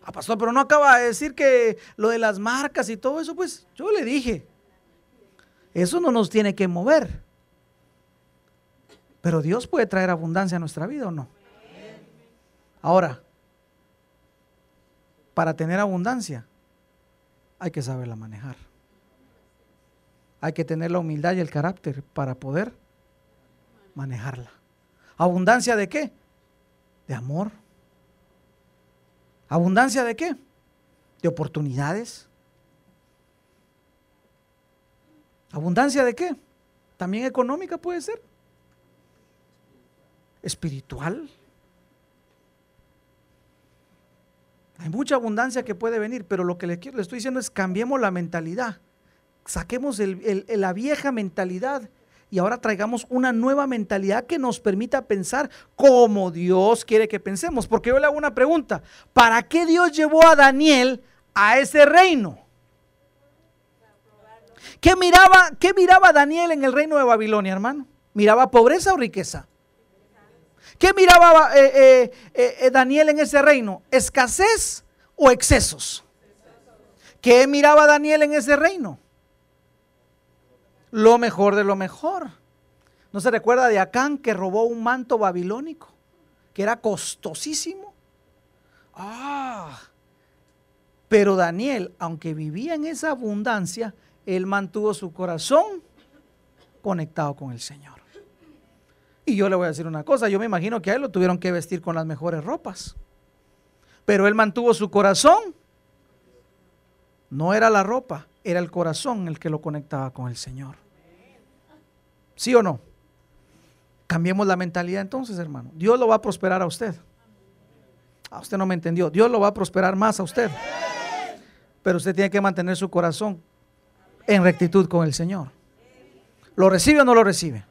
Ah, pastor, pero no acaba de decir que lo de las marcas y todo eso, pues yo le dije, eso no nos tiene que mover. Pero Dios puede traer abundancia a nuestra vida o no. Ahora, para tener abundancia hay que saberla manejar. Hay que tener la humildad y el carácter para poder manejarla. ¿Abundancia de qué? De amor. ¿Abundancia de qué? De oportunidades. ¿Abundancia de qué? También económica puede ser. Espiritual. Hay mucha abundancia que puede venir, pero lo que le, le estoy diciendo es cambiemos la mentalidad. Saquemos la vieja mentalidad y ahora traigamos una nueva mentalidad que nos permita pensar como Dios quiere que pensemos. Porque yo le hago una pregunta, ¿para qué Dios llevó a Daniel a ese reino? ¿Qué miraba, qué miraba Daniel en el reino de Babilonia, hermano? ¿Miraba pobreza o riqueza? ¿Qué miraba eh, eh, eh, Daniel en ese reino? ¿Escasez o excesos? ¿Qué miraba Daniel en ese reino? Lo mejor de lo mejor. ¿No se recuerda de Acán que robó un manto babilónico? Que era costosísimo. Ah. Pero Daniel, aunque vivía en esa abundancia, él mantuvo su corazón conectado con el Señor. Y yo le voy a decir una cosa, yo me imagino que a él lo tuvieron que vestir con las mejores ropas. Pero él mantuvo su corazón. No era la ropa, era el corazón el que lo conectaba con el Señor. ¿Sí o no? Cambiemos la mentalidad entonces, hermano. Dios lo va a prosperar a usted. A usted no me entendió. Dios lo va a prosperar más a usted. Pero usted tiene que mantener su corazón en rectitud con el Señor. ¿Lo recibe o no lo recibe?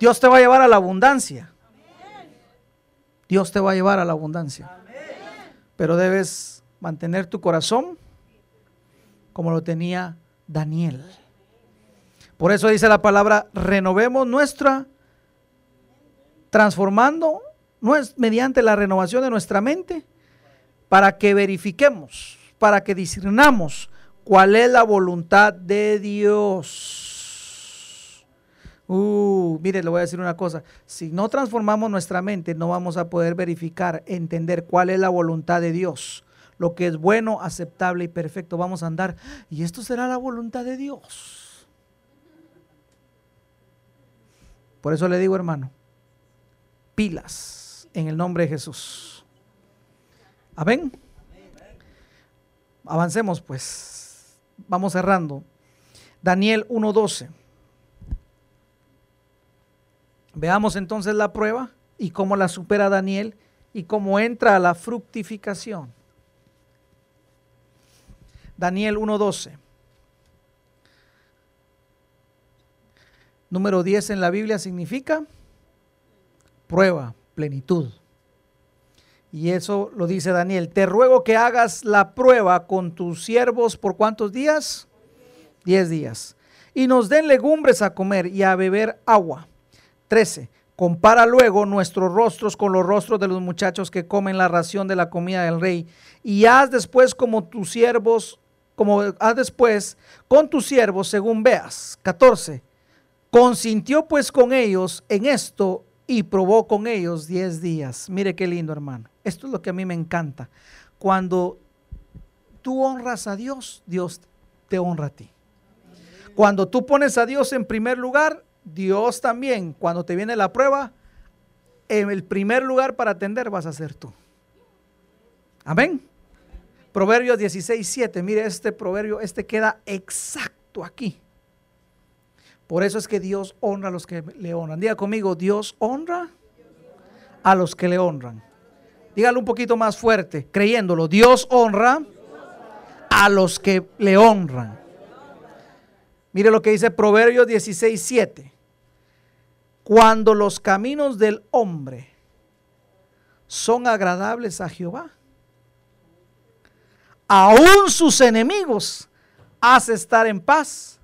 Dios te va a llevar a la abundancia. Dios te va a llevar a la abundancia. Pero debes mantener tu corazón como lo tenía Daniel. Por eso dice la palabra, renovemos nuestra, transformando mediante la renovación de nuestra mente, para que verifiquemos, para que discernamos cuál es la voluntad de Dios Uh, mire, le voy a decir una cosa. Si no transformamos nuestra mente, no vamos a poder verificar, entender cuál es la voluntad de Dios. Lo que es bueno, aceptable y perfecto. Vamos a andar. Y esto será la voluntad de Dios. Por eso le digo, hermano, pilas en el nombre de Jesús. Amén. Avancemos pues. Vamos cerrando. Daniel 1.12. Veamos entonces la prueba y cómo la supera Daniel y cómo entra a la fructificación. Daniel 1.12. Número 10 en la Biblia significa prueba, plenitud. Y eso lo dice Daniel. Te ruego que hagas la prueba con tus siervos por cuántos días? Diez días. Y nos den legumbres a comer y a beber agua 13. Compara luego nuestros rostros con los rostros de los muchachos que comen la ración de la comida del rey y haz después como tus siervos, como haz después con tus siervos según veas. 14. Consintió pues con ellos en esto y probó con ellos 10 días. Mire qué lindo hermano. Esto es lo que a mí me encanta. Cuando tú honras a Dios, Dios te honra a ti. Cuando tú pones a Dios en primer lugar, Dios también, cuando te viene la prueba, en el primer lugar para atender vas a ser tú. Amén. Proverbios 16, 7. Mire, este proverbio, este queda exacto aquí. Por eso es que Dios honra a los que le honran. Diga conmigo, Dios honra a los que le honran. Dígalo un poquito más fuerte, creyéndolo. Dios honra a los que le honran. Mire lo que dice Proverbios 16, 7 cuando los caminos del hombre son agradables a Jehová, aún sus enemigos hace estar en paz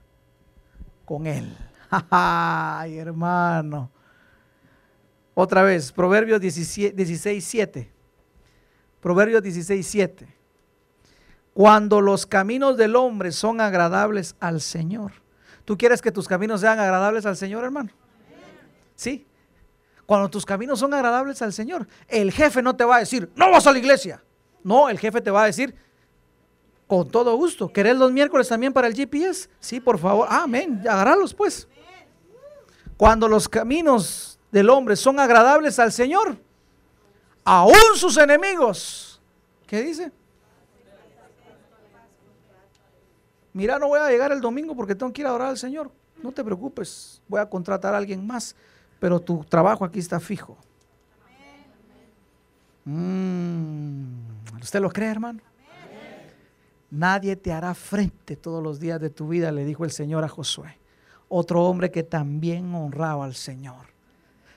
con él. Ay, hermano. Otra vez, Proverbios 16, 7. Proverbios 16, 7. Cuando los caminos del hombre son agradables al Señor. ¿Tú quieres que tus caminos sean agradables al Señor, hermano? ¿Sí? Cuando tus caminos son agradables al Señor, el jefe no te va a decir, no vas a la iglesia. No, el jefe te va a decir, con todo gusto, ¿querés los miércoles también para el GPS? Sí, por favor. amén. Agarralos pues. Cuando los caminos del hombre son agradables al Señor, aún sus enemigos, ¿qué dice? Mira, no voy a llegar el domingo porque tengo que ir a orar al Señor. no te preocupes, voy a contratar a alguien más, pero tu trabajo aquí está fijo. Mm, ¿Usted lo cree, hermano? Nadie te hará frente todos los días de tu vida, le dijo el Señor a Josué. Otro hombre que también honraba al Señor.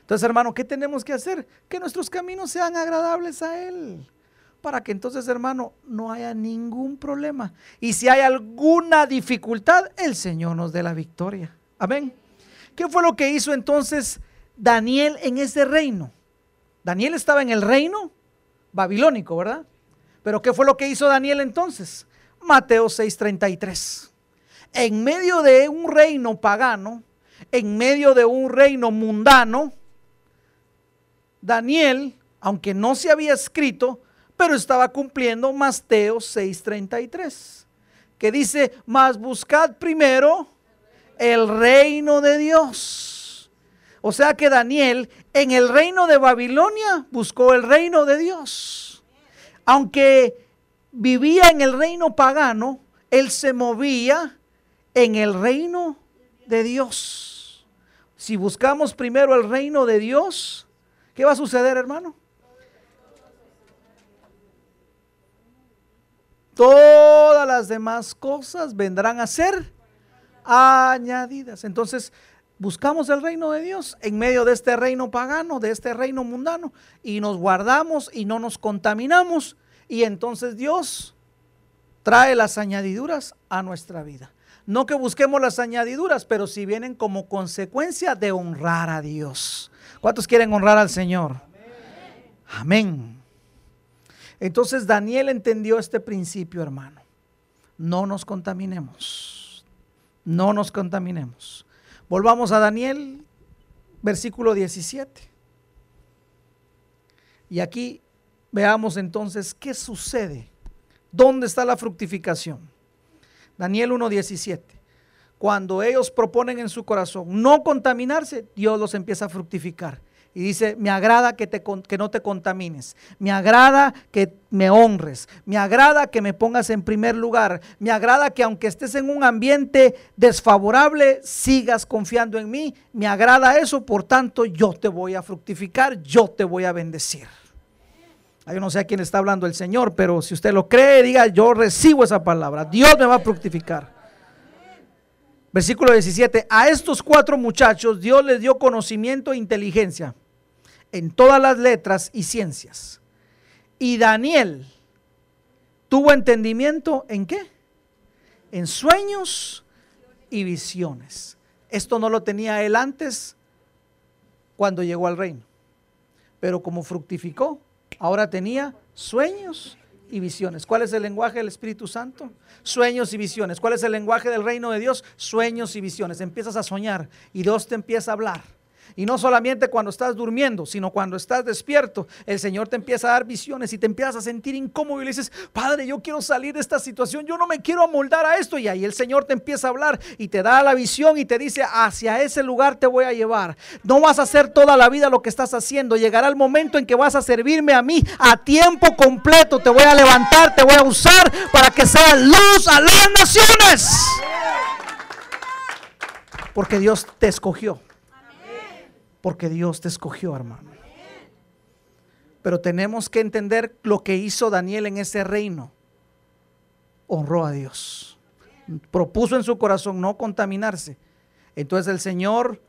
Entonces, hermano, ¿qué tenemos que hacer? Que nuestros caminos sean agradables a Él. Para que entonces, hermano, no haya ningún problema. Y si hay alguna dificultad, el Señor nos dé la victoria. Amén. ¿Qué fue lo que hizo entonces Daniel en ese reino? Daniel estaba en el reino babilónico, ¿verdad? Pero ¿qué fue lo que hizo Daniel entonces? Mateo 6:33. En medio de un reino pagano, en medio de un reino mundano, Daniel, aunque no se había escrito, pero estaba cumpliendo Mateo 6:33, que dice, mas buscad primero el reino de Dios. O sea que Daniel en el reino de Babilonia buscó el reino de Dios. Aunque vivía en el reino pagano, él se movía en el reino de Dios. Si buscamos primero el reino de Dios, ¿qué va a suceder, hermano? Todas las demás cosas vendrán a ser añadidas. Entonces, buscamos el reino de Dios en medio de este reino pagano, de este reino mundano, y nos guardamos y no nos contaminamos. Y entonces Dios trae las añadiduras a nuestra vida. No que busquemos las añadiduras, pero si vienen como consecuencia de honrar a Dios. ¿Cuántos quieren honrar al Señor? Amén. Entonces Daniel entendió este principio, hermano. No nos contaminemos no nos contaminemos. Volvamos a Daniel, versículo 17. Y aquí veamos entonces qué sucede. ¿Dónde está la fructificación? Daniel 1.17. Cuando ellos proponen en su corazón no contaminarse, Dios los empieza a fructificar. Y dice, me agrada que, te, que no te contamines, me agrada que me honres, me agrada que me pongas en primer lugar, me agrada que aunque estés en un ambiente desfavorable, sigas confiando en mí, me agrada eso, por tanto yo te voy a fructificar, yo te voy a bendecir. Yo no sé a quién está hablando el Señor, pero si usted lo cree, diga, yo recibo esa palabra, Dios me va a fructificar. Versículo 17, a estos cuatro muchachos Dios les dio conocimiento e inteligencia en todas las letras y ciencias. Y Daniel tuvo entendimiento en qué? En sueños y visiones. Esto no lo tenía él antes cuando llegó al reino. Pero como fructificó, ahora tenía sueños y visiones. ¿Cuál es el lenguaje del Espíritu Santo? Sueños y visiones. ¿Cuál es el lenguaje del reino de Dios? Sueños y visiones. Empiezas a soñar y Dios te empieza a hablar. Y no solamente cuando estás durmiendo, sino cuando estás despierto, el Señor te empieza a dar visiones y te empiezas a sentir incómodo y le dices, Padre, yo quiero salir de esta situación, yo no me quiero amoldar a esto. Y ahí el Señor te empieza a hablar y te da la visión y te dice, hacia ese lugar te voy a llevar. No vas a hacer toda la vida lo que estás haciendo. Llegará el momento en que vas a servirme a mí a tiempo completo. Te voy a levantar, te voy a usar para que seas luz a las naciones. Porque Dios te escogió porque Dios te escogió, hermano. Pero tenemos que entender lo que hizo Daniel en ese reino. Honró a Dios. Propuso en su corazón no contaminarse. Entonces el Señor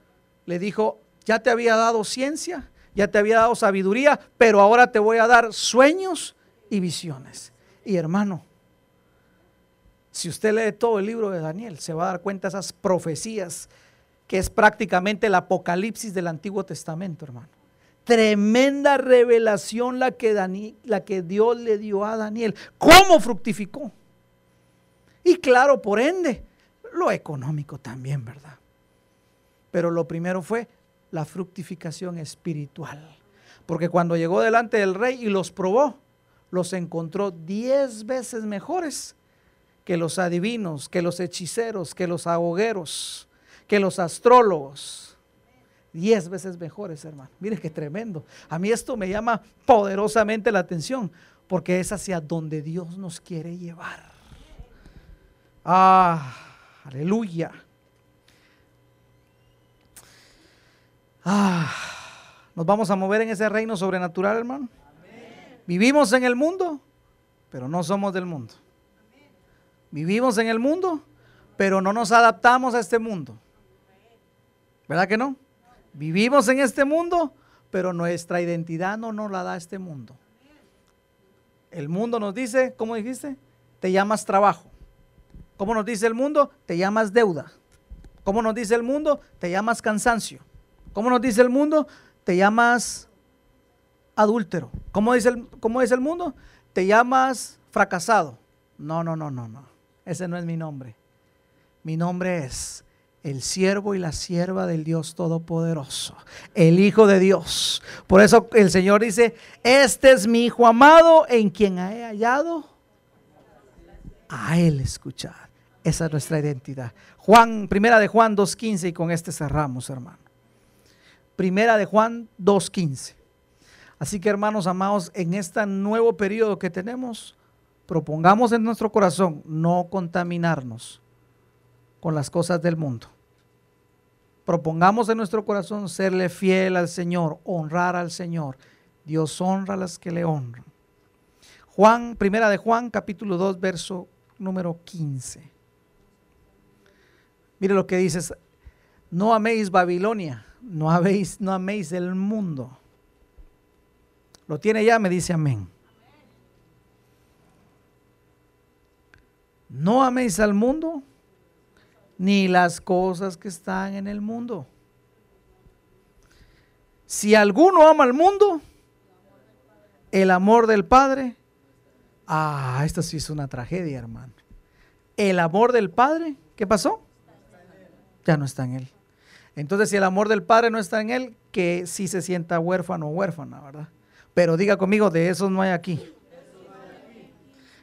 le dijo, ya te había dado ciencia, ya te había dado sabiduría, pero ahora te voy a dar sueños y visiones. Y hermano, si usted lee todo el libro de Daniel, se va a dar cuenta de esas profecías que es prácticamente el apocalipsis del Antiguo Testamento, hermano. Tremenda revelación la que, la que Dios le dio a Daniel. ¿Cómo fructificó? Y claro, por ende, lo económico también, ¿verdad? Pero lo primero fue la fructificación espiritual. Porque cuando llegó delante del rey y los probó, los encontró diez veces mejores que los adivinos, que los hechiceros, que los agogueros que los astrólogos. Diez veces mejores, hermano. Mire qué tremendo. A mí esto me llama poderosamente la atención porque es hacia donde Dios nos quiere llevar. Ah, aleluya. Ah, ¿Nos vamos a mover en ese reino sobrenatural, hermano? Vivimos en el mundo, pero no somos del mundo. Vivimos en el mundo, pero no nos adaptamos a este mundo. ¿Verdad que no? Vivimos en este mundo, pero nuestra identidad no nos la da este mundo. El mundo nos dice, ¿cómo dijiste? Te llamas trabajo. ¿Cómo nos dice el mundo? Te llamas deuda. ¿Cómo nos dice el mundo? Te llamas cansancio. ¿Cómo nos dice el mundo? Te llamas adúltero. ¿Cómo dice el, cómo dice el mundo? Te llamas fracasado. No, no, no, no, no. Ese no es mi nombre. Mi nombre es el siervo y la sierva del Dios Todopoderoso, el Hijo de Dios. Por eso el Señor dice, este es mi Hijo amado en quien he hallado a Él escuchar. Esa es nuestra identidad. Juan, primera de Juan 2.15 y con este cerramos, hermano. Primera de Juan 2.15. Así que hermanos amados, en este nuevo periodo que tenemos, propongamos en nuestro corazón no contaminarnos con las cosas del mundo. Propongamos en nuestro corazón serle fiel al Señor, honrar al Señor. Dios honra a las que le honran. Juan, primera de Juan, capítulo 2, verso número 15. Mire lo que dice, no améis Babilonia, no, habéis, no améis el mundo. Lo tiene ya, me dice amén. No améis al mundo ni las cosas que están en el mundo. Si alguno ama al mundo, el amor del Padre, ah, esto sí es una tragedia, hermano. El amor del Padre, ¿qué pasó? Ya no está en él. Entonces, si el amor del Padre no está en él, que sí se sienta huérfano o huérfana, ¿verdad? Pero diga conmigo, de esos no hay aquí.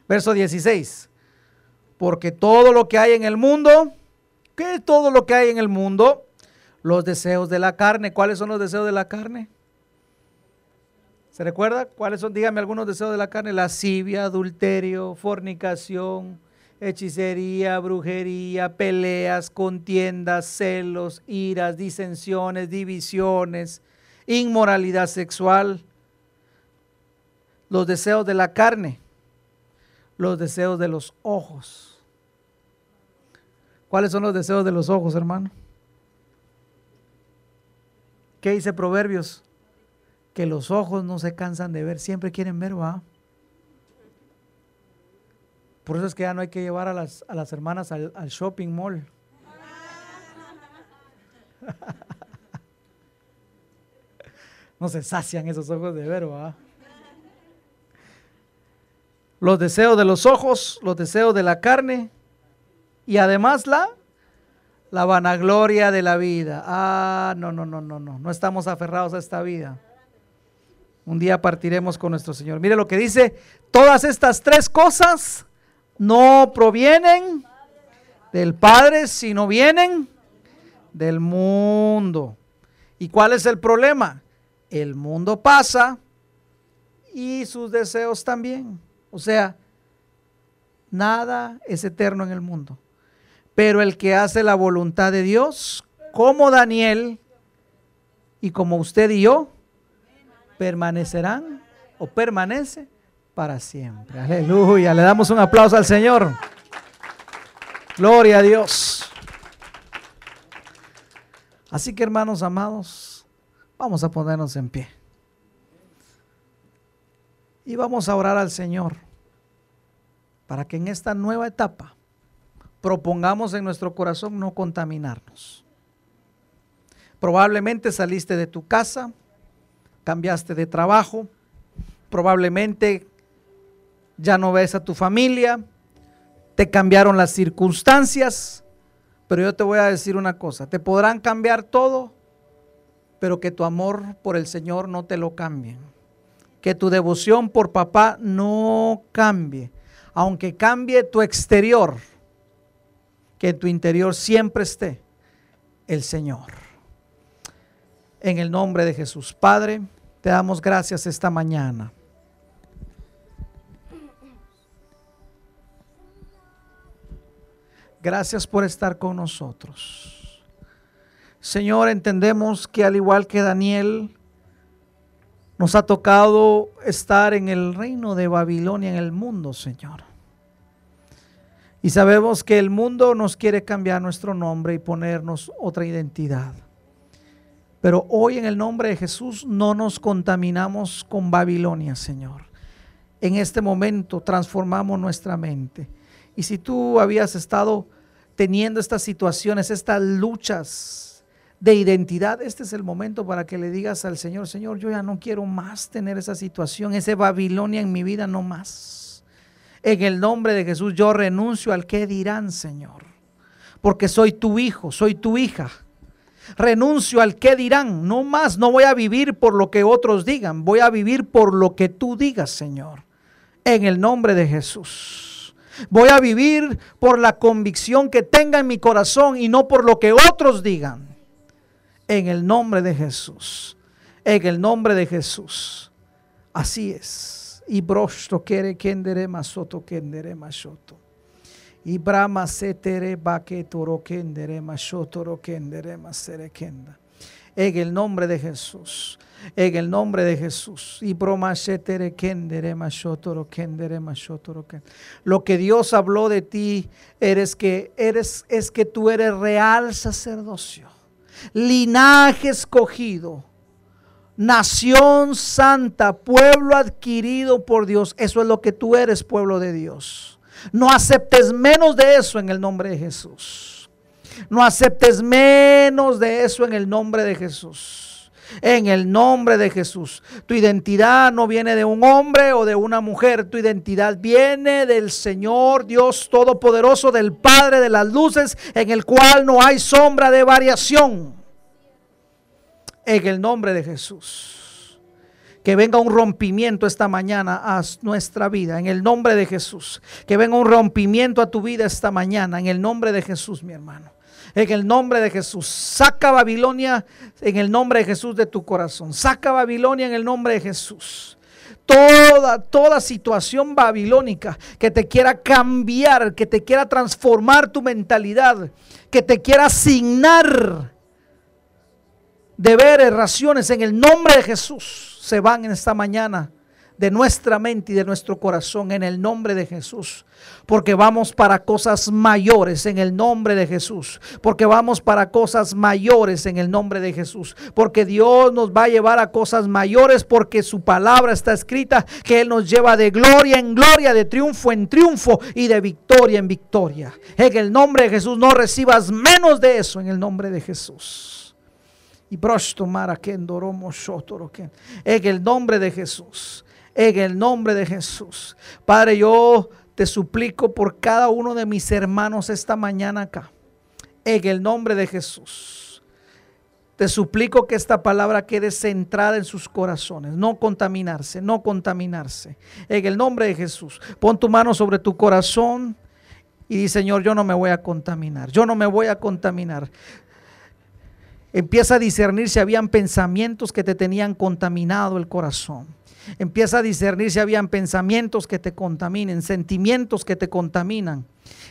Verso 16. Porque todo lo que hay en el mundo, ¿Qué es todo lo que hay en el mundo? Los deseos de la carne. ¿Cuáles son los deseos de la carne? ¿Se recuerda? ¿Cuáles son? Dígame algunos deseos de la carne. Lascivia, adulterio, fornicación, hechicería, brujería, peleas, contiendas, celos, iras, disensiones, divisiones, inmoralidad sexual. Los deseos de la carne. Los deseos de los ojos ¿Cuáles son los deseos de los ojos, hermano? ¿Qué dice Proverbios? Que los ojos no se cansan de ver, siempre quieren ver, va. Por eso es que ya no hay que llevar a las, a las hermanas al, al shopping mall. no se sacian esos ojos de ver, va. Los deseos de los ojos, los deseos de la carne, y además la, la vanagloria de la vida. Ah, no, no, no, no, no. No estamos aferrados a esta vida. Un día partiremos con nuestro Señor. Mire lo que dice, todas estas tres cosas no provienen del Padre, sino vienen del mundo. ¿Y cuál es el problema? El mundo pasa y sus deseos también. O sea, nada es eterno en el mundo. Pero el que hace la voluntad de Dios, como Daniel y como usted y yo, permanecerán o permanece para siempre. Aleluya. Le damos un aplauso al Señor. Gloria a Dios. Así que hermanos amados, vamos a ponernos en pie. Y vamos a orar al Señor para que en esta nueva etapa propongamos en nuestro corazón no contaminarnos. Probablemente saliste de tu casa, cambiaste de trabajo, probablemente ya no ves a tu familia, te cambiaron las circunstancias, pero yo te voy a decir una cosa, te podrán cambiar todo, pero que tu amor por el Señor no te lo cambie, que tu devoción por papá no cambie, aunque cambie tu exterior que en tu interior siempre esté el Señor. En el nombre de Jesús. Padre, te damos gracias esta mañana. Gracias por estar con nosotros. Señor, entendemos que al igual que Daniel, nos ha tocado estar en el reino de Babilonia, en el mundo, Señor. Y sabemos que el mundo nos quiere cambiar nuestro nombre y ponernos otra identidad. Pero hoy en el nombre de Jesús no nos contaminamos con Babilonia, Señor. En este momento transformamos nuestra mente. Y si tú habías estado teniendo estas situaciones, estas luchas de identidad, este es el momento para que le digas al Señor, Señor, yo ya no quiero más tener esa situación, ese Babilonia en mi vida, no más. En el nombre de Jesús yo renuncio al que dirán, Señor. Porque soy tu hijo, soy tu hija renuncio al que dirán, no más, no voy a vivir por lo que otros digan, voy a vivir por lo que tú digas, Señor, en el nombre de Jesús. Voy a vivir por la convicción que tenga en mi corazón y no por lo que otros digan, en el nombre de Jesús, en el nombre de Jesús. Así es. Y brosto quiere kendere masoto kendere masoto. Y Brahma setere baque kendere mashotoro kendere maserekenda. En el nombre de Jesús. En el nombre de Jesús. Y broma setere kendere mashotoro kendere mashotoro Lo que Dios habló de ti eres que eres es que tú eres real sacerdocio. Linaje escogido. Nación santa, pueblo adquirido por Dios. Eso es lo que tú eres, pueblo de Dios. No aceptes menos de eso en el nombre de Jesús. No aceptes menos de eso en el nombre de Jesús. En el nombre de Jesús. Tu identidad no viene de un hombre o de una mujer. Tu identidad viene del Señor Dios Todopoderoso, del Padre de las Luces, en el cual no hay sombra de variación. En el nombre de Jesús. Que venga un rompimiento esta mañana a nuestra vida, en el nombre de Jesús. Que venga un rompimiento a tu vida esta mañana, en el nombre de Jesús, mi hermano. En el nombre de Jesús. Saca Babilonia en el nombre de Jesús de tu corazón. Saca Babilonia en el nombre de Jesús. Toda, toda situación babilónica que te quiera cambiar, que te quiera transformar tu mentalidad, que te quiera asignar deberes, raciones en el nombre de Jesús se van en esta mañana de nuestra mente y de nuestro corazón en el nombre de Jesús. Porque vamos para cosas mayores en el nombre de Jesús. Porque vamos para cosas mayores en el nombre de Jesús. Porque Dios nos va a llevar a cosas mayores porque su palabra está escrita que Él nos lleva de gloria en gloria, de triunfo en triunfo y de victoria en victoria. En el nombre de Jesús no recibas menos de eso en el nombre de Jesús. Y en el nombre de Jesús. En el nombre de Jesús. Padre, yo te suplico por cada uno de mis hermanos esta mañana acá. En el nombre de Jesús. Te suplico que esta palabra quede centrada en sus corazones. No contaminarse, no contaminarse. En el nombre de Jesús. Pon tu mano sobre tu corazón. Y di, Señor, yo no me voy a contaminar. Yo no me voy a contaminar. Empieza a discernir si habían pensamientos que te tenían contaminado el corazón. Empieza a discernir si habían pensamientos que te contaminen, sentimientos que te contaminan.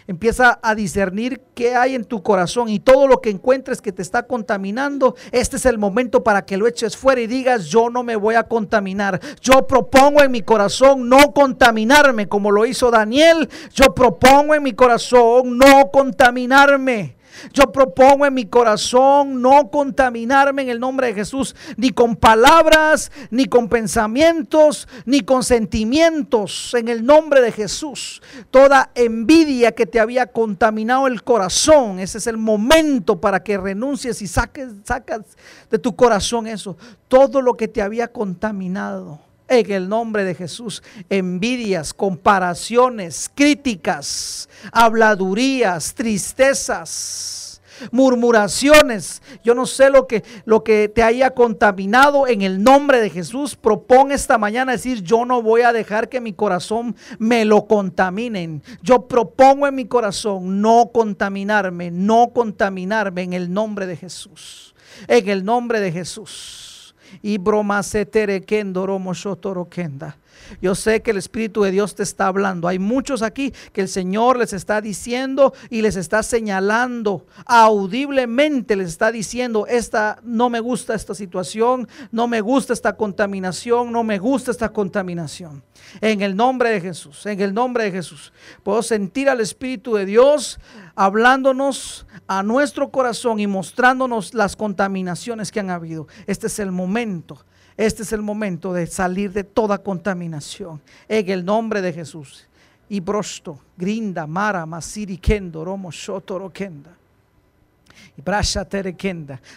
Empieza a discernir qué hay en tu corazón y todo lo que encuentres que te está contaminando, este es el momento para que lo eches fuera y digas, yo no me voy a contaminar. Yo propongo en mi corazón no contaminarme como lo hizo Daniel. Yo propongo en mi corazón no contaminarme. Yo propongo en mi corazón no contaminarme en el nombre de Jesús, ni con palabras, ni con pensamientos, ni con sentimientos, en el nombre de Jesús. Toda envidia que te había contaminado el corazón, ese es el momento para que renuncies y saques, sacas de tu corazón eso, todo lo que te había contaminado en el nombre de Jesús. Envidias, comparaciones, críticas, habladurías, tristezas, murmuraciones. Yo no sé lo que, lo que te haya contaminado en el nombre de Jesús. Propón esta mañana decir, yo no voy a dejar que mi corazón me lo contaminen. Yo propongo en mi corazón no contaminarme, no contaminarme en el nombre de Jesús. En el nombre de Jesús y broma se kendo romo kenda. Yo sé que el Espíritu de Dios te está hablando. Hay muchos aquí que el Señor les está diciendo y les está señalando audiblemente, les está diciendo, esta no me gusta esta situación, no me gusta esta contaminación, no me gusta esta contaminación. En el nombre de Jesús, en el nombre de Jesús. Puedo sentir al Espíritu de Dios hablándonos a nuestro corazón y mostrándonos las contaminaciones que han habido. Este es el momento este es el momento de salir de toda contaminación. En el nombre de Jesús. Y brosto, grinda, mara, masiri, kendo, romo, shotoro, kenda.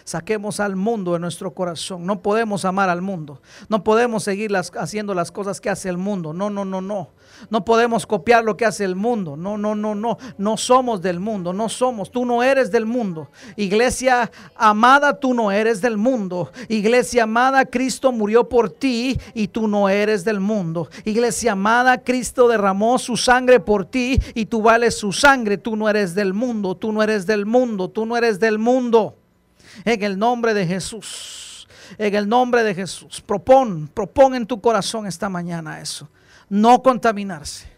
Saquemos al mundo de nuestro corazón. No podemos amar al mundo. No podemos seguir haciendo las cosas que hace el mundo. No, no, no, no. No podemos copiar lo que hace el mundo. No, no, no, no. No somos del mundo. No somos. Tú no eres del mundo. Iglesia amada, tú no eres del mundo. Iglesia amada, Cristo murió por ti y tú no eres del mundo. Iglesia amada, Cristo derramó su sangre por ti y tú vales su sangre. Tú no eres del mundo. Tú no eres del mundo. Tú no eres del mundo. En el nombre de Jesús. En el nombre de Jesús. Propón, propón en tu corazón esta mañana eso no contaminarse.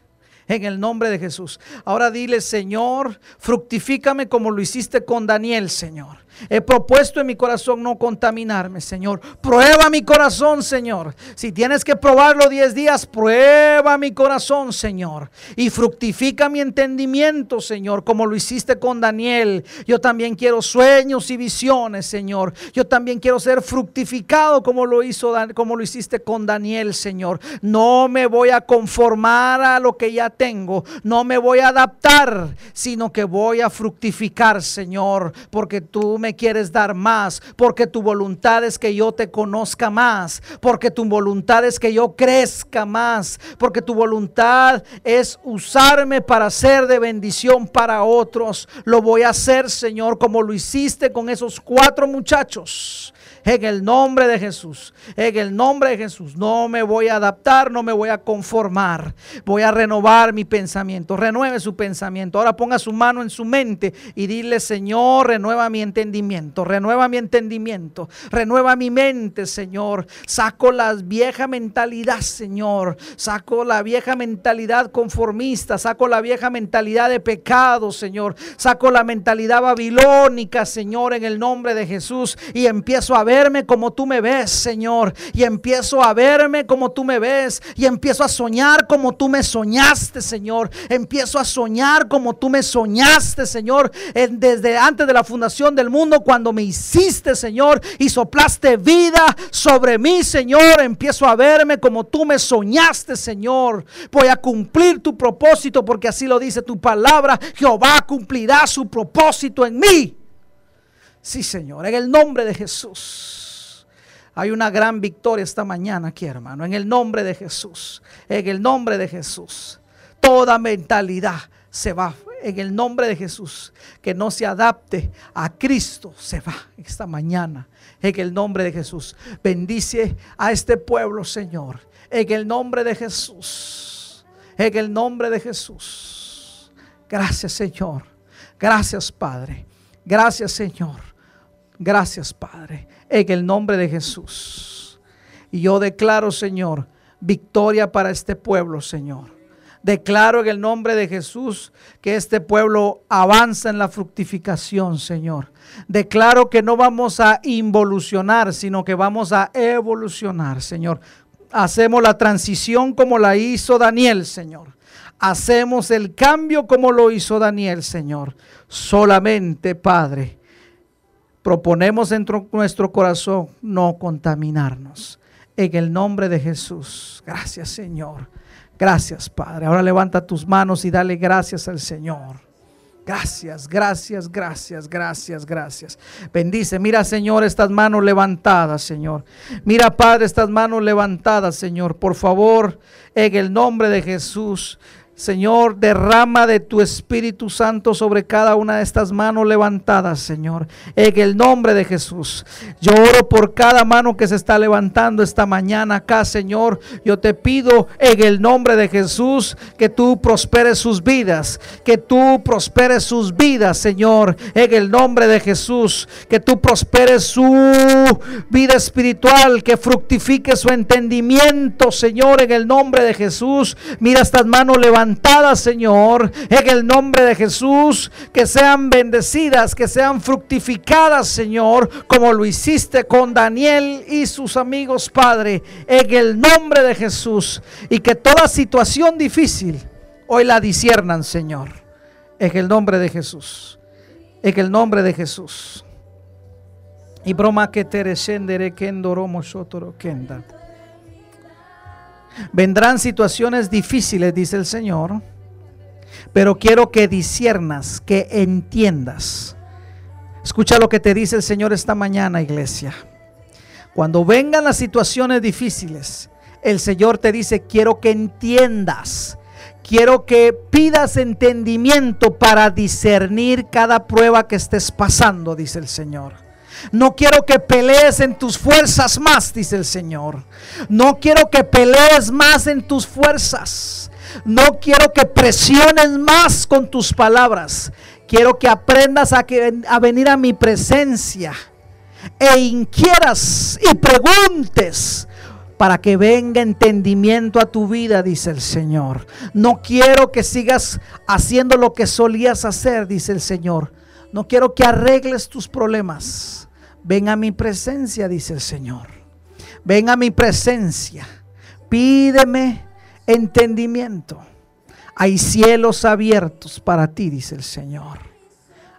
En el nombre de Jesús. Ahora dile, Señor, fructifícame como lo hiciste con Daniel, Señor. He propuesto en mi corazón no contaminarme, Señor. Prueba mi corazón, Señor. Si tienes que probarlo 10 días, prueba mi corazón, Señor. Y fructifica mi entendimiento, Señor, como lo hiciste con Daniel. Yo también quiero sueños y visiones, Señor. Yo también quiero ser fructificado como lo hizo como lo hiciste con Daniel, Señor. No me voy a conformar a lo que ya tengo. No me voy a adaptar, sino que voy a fructificar, Señor, porque tú me quieres dar más, porque tu voluntad es que yo te conozca más, porque tu voluntad es que yo crezca más, porque tu voluntad es usarme para ser de bendición para otros. Lo voy a hacer, Señor, como lo hiciste con esos cuatro muchachos en el nombre de Jesús. En el nombre de Jesús. No me voy a adaptar, no me voy a conformar. Voy a renovar mi pensamiento. Renueve su pensamiento. Ahora ponga su mano en su mente y dile, Señor, renueva mi entendimiento. Renueva mi entendimiento. Renueva mi mente, Señor. Saco la vieja mentalidad, Señor. Saco la vieja mentalidad conformista. Saco la vieja mentalidad de pecado, Señor. Saco la mentalidad babilónica, Señor, en el nombre de Jesús. Y empiezo a verme como tú me ves, Señor. Y empiezo a verme como tú me ves. Y empiezo a soñar como tú me soñaste, Señor. Empiezo a soñar como tú me soñaste, Señor. Desde antes de la fundación del mundo, cuando me hiciste, Señor, y soplaste vida sobre mí, Señor. Empiezo a verme como tú me soñaste, Señor. Voy a cumplir tu propósito porque así lo dice tu palabra. Jehová cumplirá su propósito en mí. Sí, Señor, en el nombre de Jesús. Hay una gran victoria esta mañana aquí, hermano. En el nombre de Jesús. En el nombre de Jesús. Toda mentalidad se va. En el nombre de Jesús. Que no se adapte a Cristo se va esta mañana. En el nombre de Jesús. Bendice a este pueblo, Señor. En el nombre de Jesús. En el nombre de Jesús. Gracias, Señor. Gracias, Padre. Gracias, Señor. Gracias, Padre, en el nombre de Jesús. Y yo declaro, Señor, victoria para este pueblo, Señor. Declaro en el nombre de Jesús que este pueblo avanza en la fructificación, Señor. Declaro que no vamos a involucionar, sino que vamos a evolucionar, Señor. Hacemos la transición como la hizo Daniel, Señor. Hacemos el cambio como lo hizo Daniel, Señor. Solamente, Padre, proponemos en nuestro corazón no contaminarnos. En el nombre de Jesús. Gracias Señor. Gracias Padre. Ahora levanta tus manos y dale gracias al Señor. Gracias, gracias, gracias, gracias, gracias. Bendice. Mira, Señor, estas manos levantadas, Señor. Mira, Padre, estas manos levantadas, Señor. Por favor, en el nombre de Jesús. Señor, derrama de tu Espíritu Santo sobre cada una de estas manos levantadas, Señor. En el nombre de Jesús. Yo oro por cada mano que se está levantando esta mañana acá, Señor. Yo te pido en el nombre de Jesús que tú prosperes sus vidas. Que tú prosperes sus vidas, Señor. En el nombre de Jesús. Que tú prosperes su vida espiritual. Que fructifique su entendimiento, Señor. En el nombre de Jesús. Mira estas manos levantadas Señor, en el nombre de Jesús, que sean bendecidas, que sean fructificadas, Señor, como lo hiciste con Daniel y sus amigos, Padre, en el nombre de Jesús, y que toda situación difícil hoy la disiernan, Señor, en el nombre de Jesús, en el nombre de Jesús. Y broma que te kendoromo shotoro kenda. Vendrán situaciones difíciles, dice el Señor, pero quiero que disiernas, que entiendas. Escucha lo que te dice el Señor esta mañana, iglesia. Cuando vengan las situaciones difíciles, el Señor te dice, quiero que entiendas. Quiero que pidas entendimiento para discernir cada prueba que estés pasando, dice el Señor. No quiero que pelees en tus fuerzas más, dice el Señor. No quiero que pelees más en tus fuerzas. No quiero que presiones más con tus palabras. Quiero que aprendas a, a venir a mi presencia e inquieras y preguntes para que venga entendimiento a tu vida, dice el Señor. No quiero que sigas haciendo lo que solías hacer, dice el Señor. No quiero que arregles tus problemas. Ven a mi presencia, dice el Señor. Ven a mi presencia. Pídeme entendimiento. Hay cielos abiertos para ti, dice el Señor.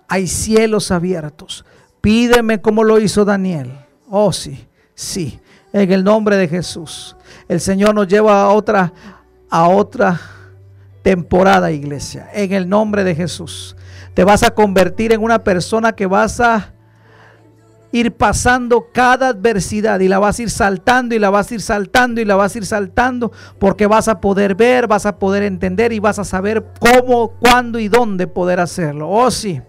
Hay cielos abiertos. Pídeme como lo hizo Daniel. Oh, sí, sí. En el nombre de Jesús. El Señor nos lleva a otra, a otra temporada, iglesia. En el nombre de Jesús. Te vas a convertir en una persona que vas a ir pasando cada adversidad y la vas a ir saltando y la vas a ir saltando y la vas a ir saltando porque vas a poder ver, vas a poder entender y vas a saber cómo, cuándo y dónde poder hacerlo. Oh sí.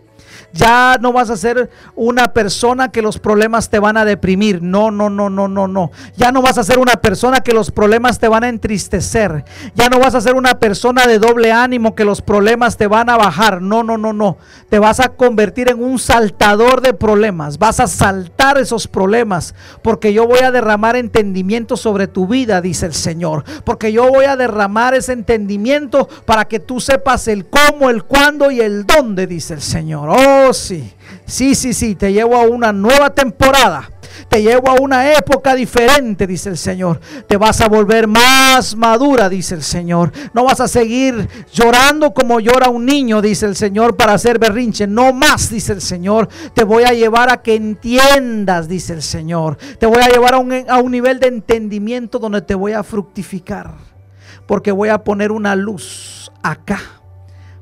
Ya no vas a ser una persona que los problemas te van a deprimir. No, no, no, no, no, no. Ya no vas a ser una persona que los problemas te van a entristecer. Ya no vas a ser una persona de doble ánimo que los problemas te van a bajar. No, no, no, no. Te vas a convertir en un saltador de problemas. Vas a saltar esos problemas porque yo voy a derramar entendimiento sobre tu vida, dice el Señor. Porque yo voy a derramar ese entendimiento para que tú sepas el cómo, el cuándo y el dónde, dice el Señor. Oh, Sí. Sí, sí, sí. Te llevo a una nueva temporada. Te llevo a una época diferente, dice el Señor. Te vas a volver más madura, dice el Señor. No vas a seguir llorando como llora un niño, dice el Señor, para hacer berrinche. No más, dice el Señor. Te voy a llevar a que entiendas, dice el Señor. Te voy a llevar a un, a un nivel de entendimiento donde te voy a fructificar. Porque voy a poner una luz acá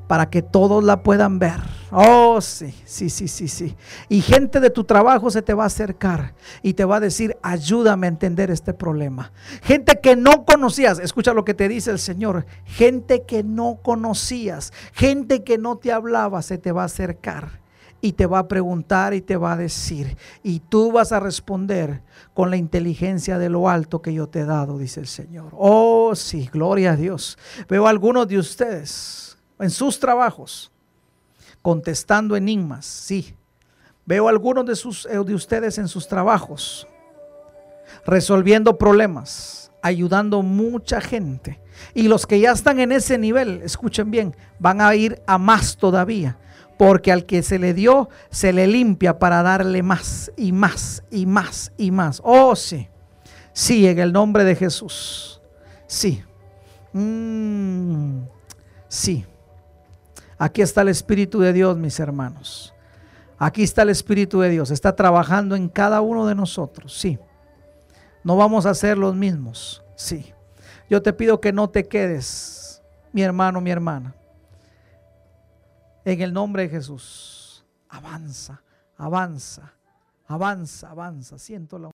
para que todos la puedan ver. Oh, sí, sí, sí, sí, sí. Y gente de tu trabajo se te va a acercar y te va a decir, ayúdame a entender este problema. Gente que no conocías, escucha lo que te dice el Señor, gente que no conocías, gente que no te hablaba, se te va a acercar y te va a preguntar y te va a decir. Y tú vas a responder con la inteligencia de lo alto que yo te he dado, dice el Señor. Oh, sí, gloria a Dios. Veo a algunos de ustedes en sus trabajos, contestando enigmas, sí. Veo algunos de, sus, eh, de ustedes en sus trabajos, resolviendo problemas, ayudando mucha gente. Y los que ya están en ese nivel, escuchen bien, van a ir a más todavía. Porque al que se le dio, se le limpia para darle más y más y más y más. Oh, sí. Sí, en el nombre de Jesús. Sí. Mm, sí. Aquí está el Espíritu de Dios, mis hermanos. Aquí está el Espíritu de Dios. Está trabajando en cada uno de nosotros. Sí. No vamos a ser los mismos. Sí. Yo te pido que no te quedes, mi hermano, mi hermana. En el nombre de Jesús. Avanza, avanza, avanza, avanza. Siento la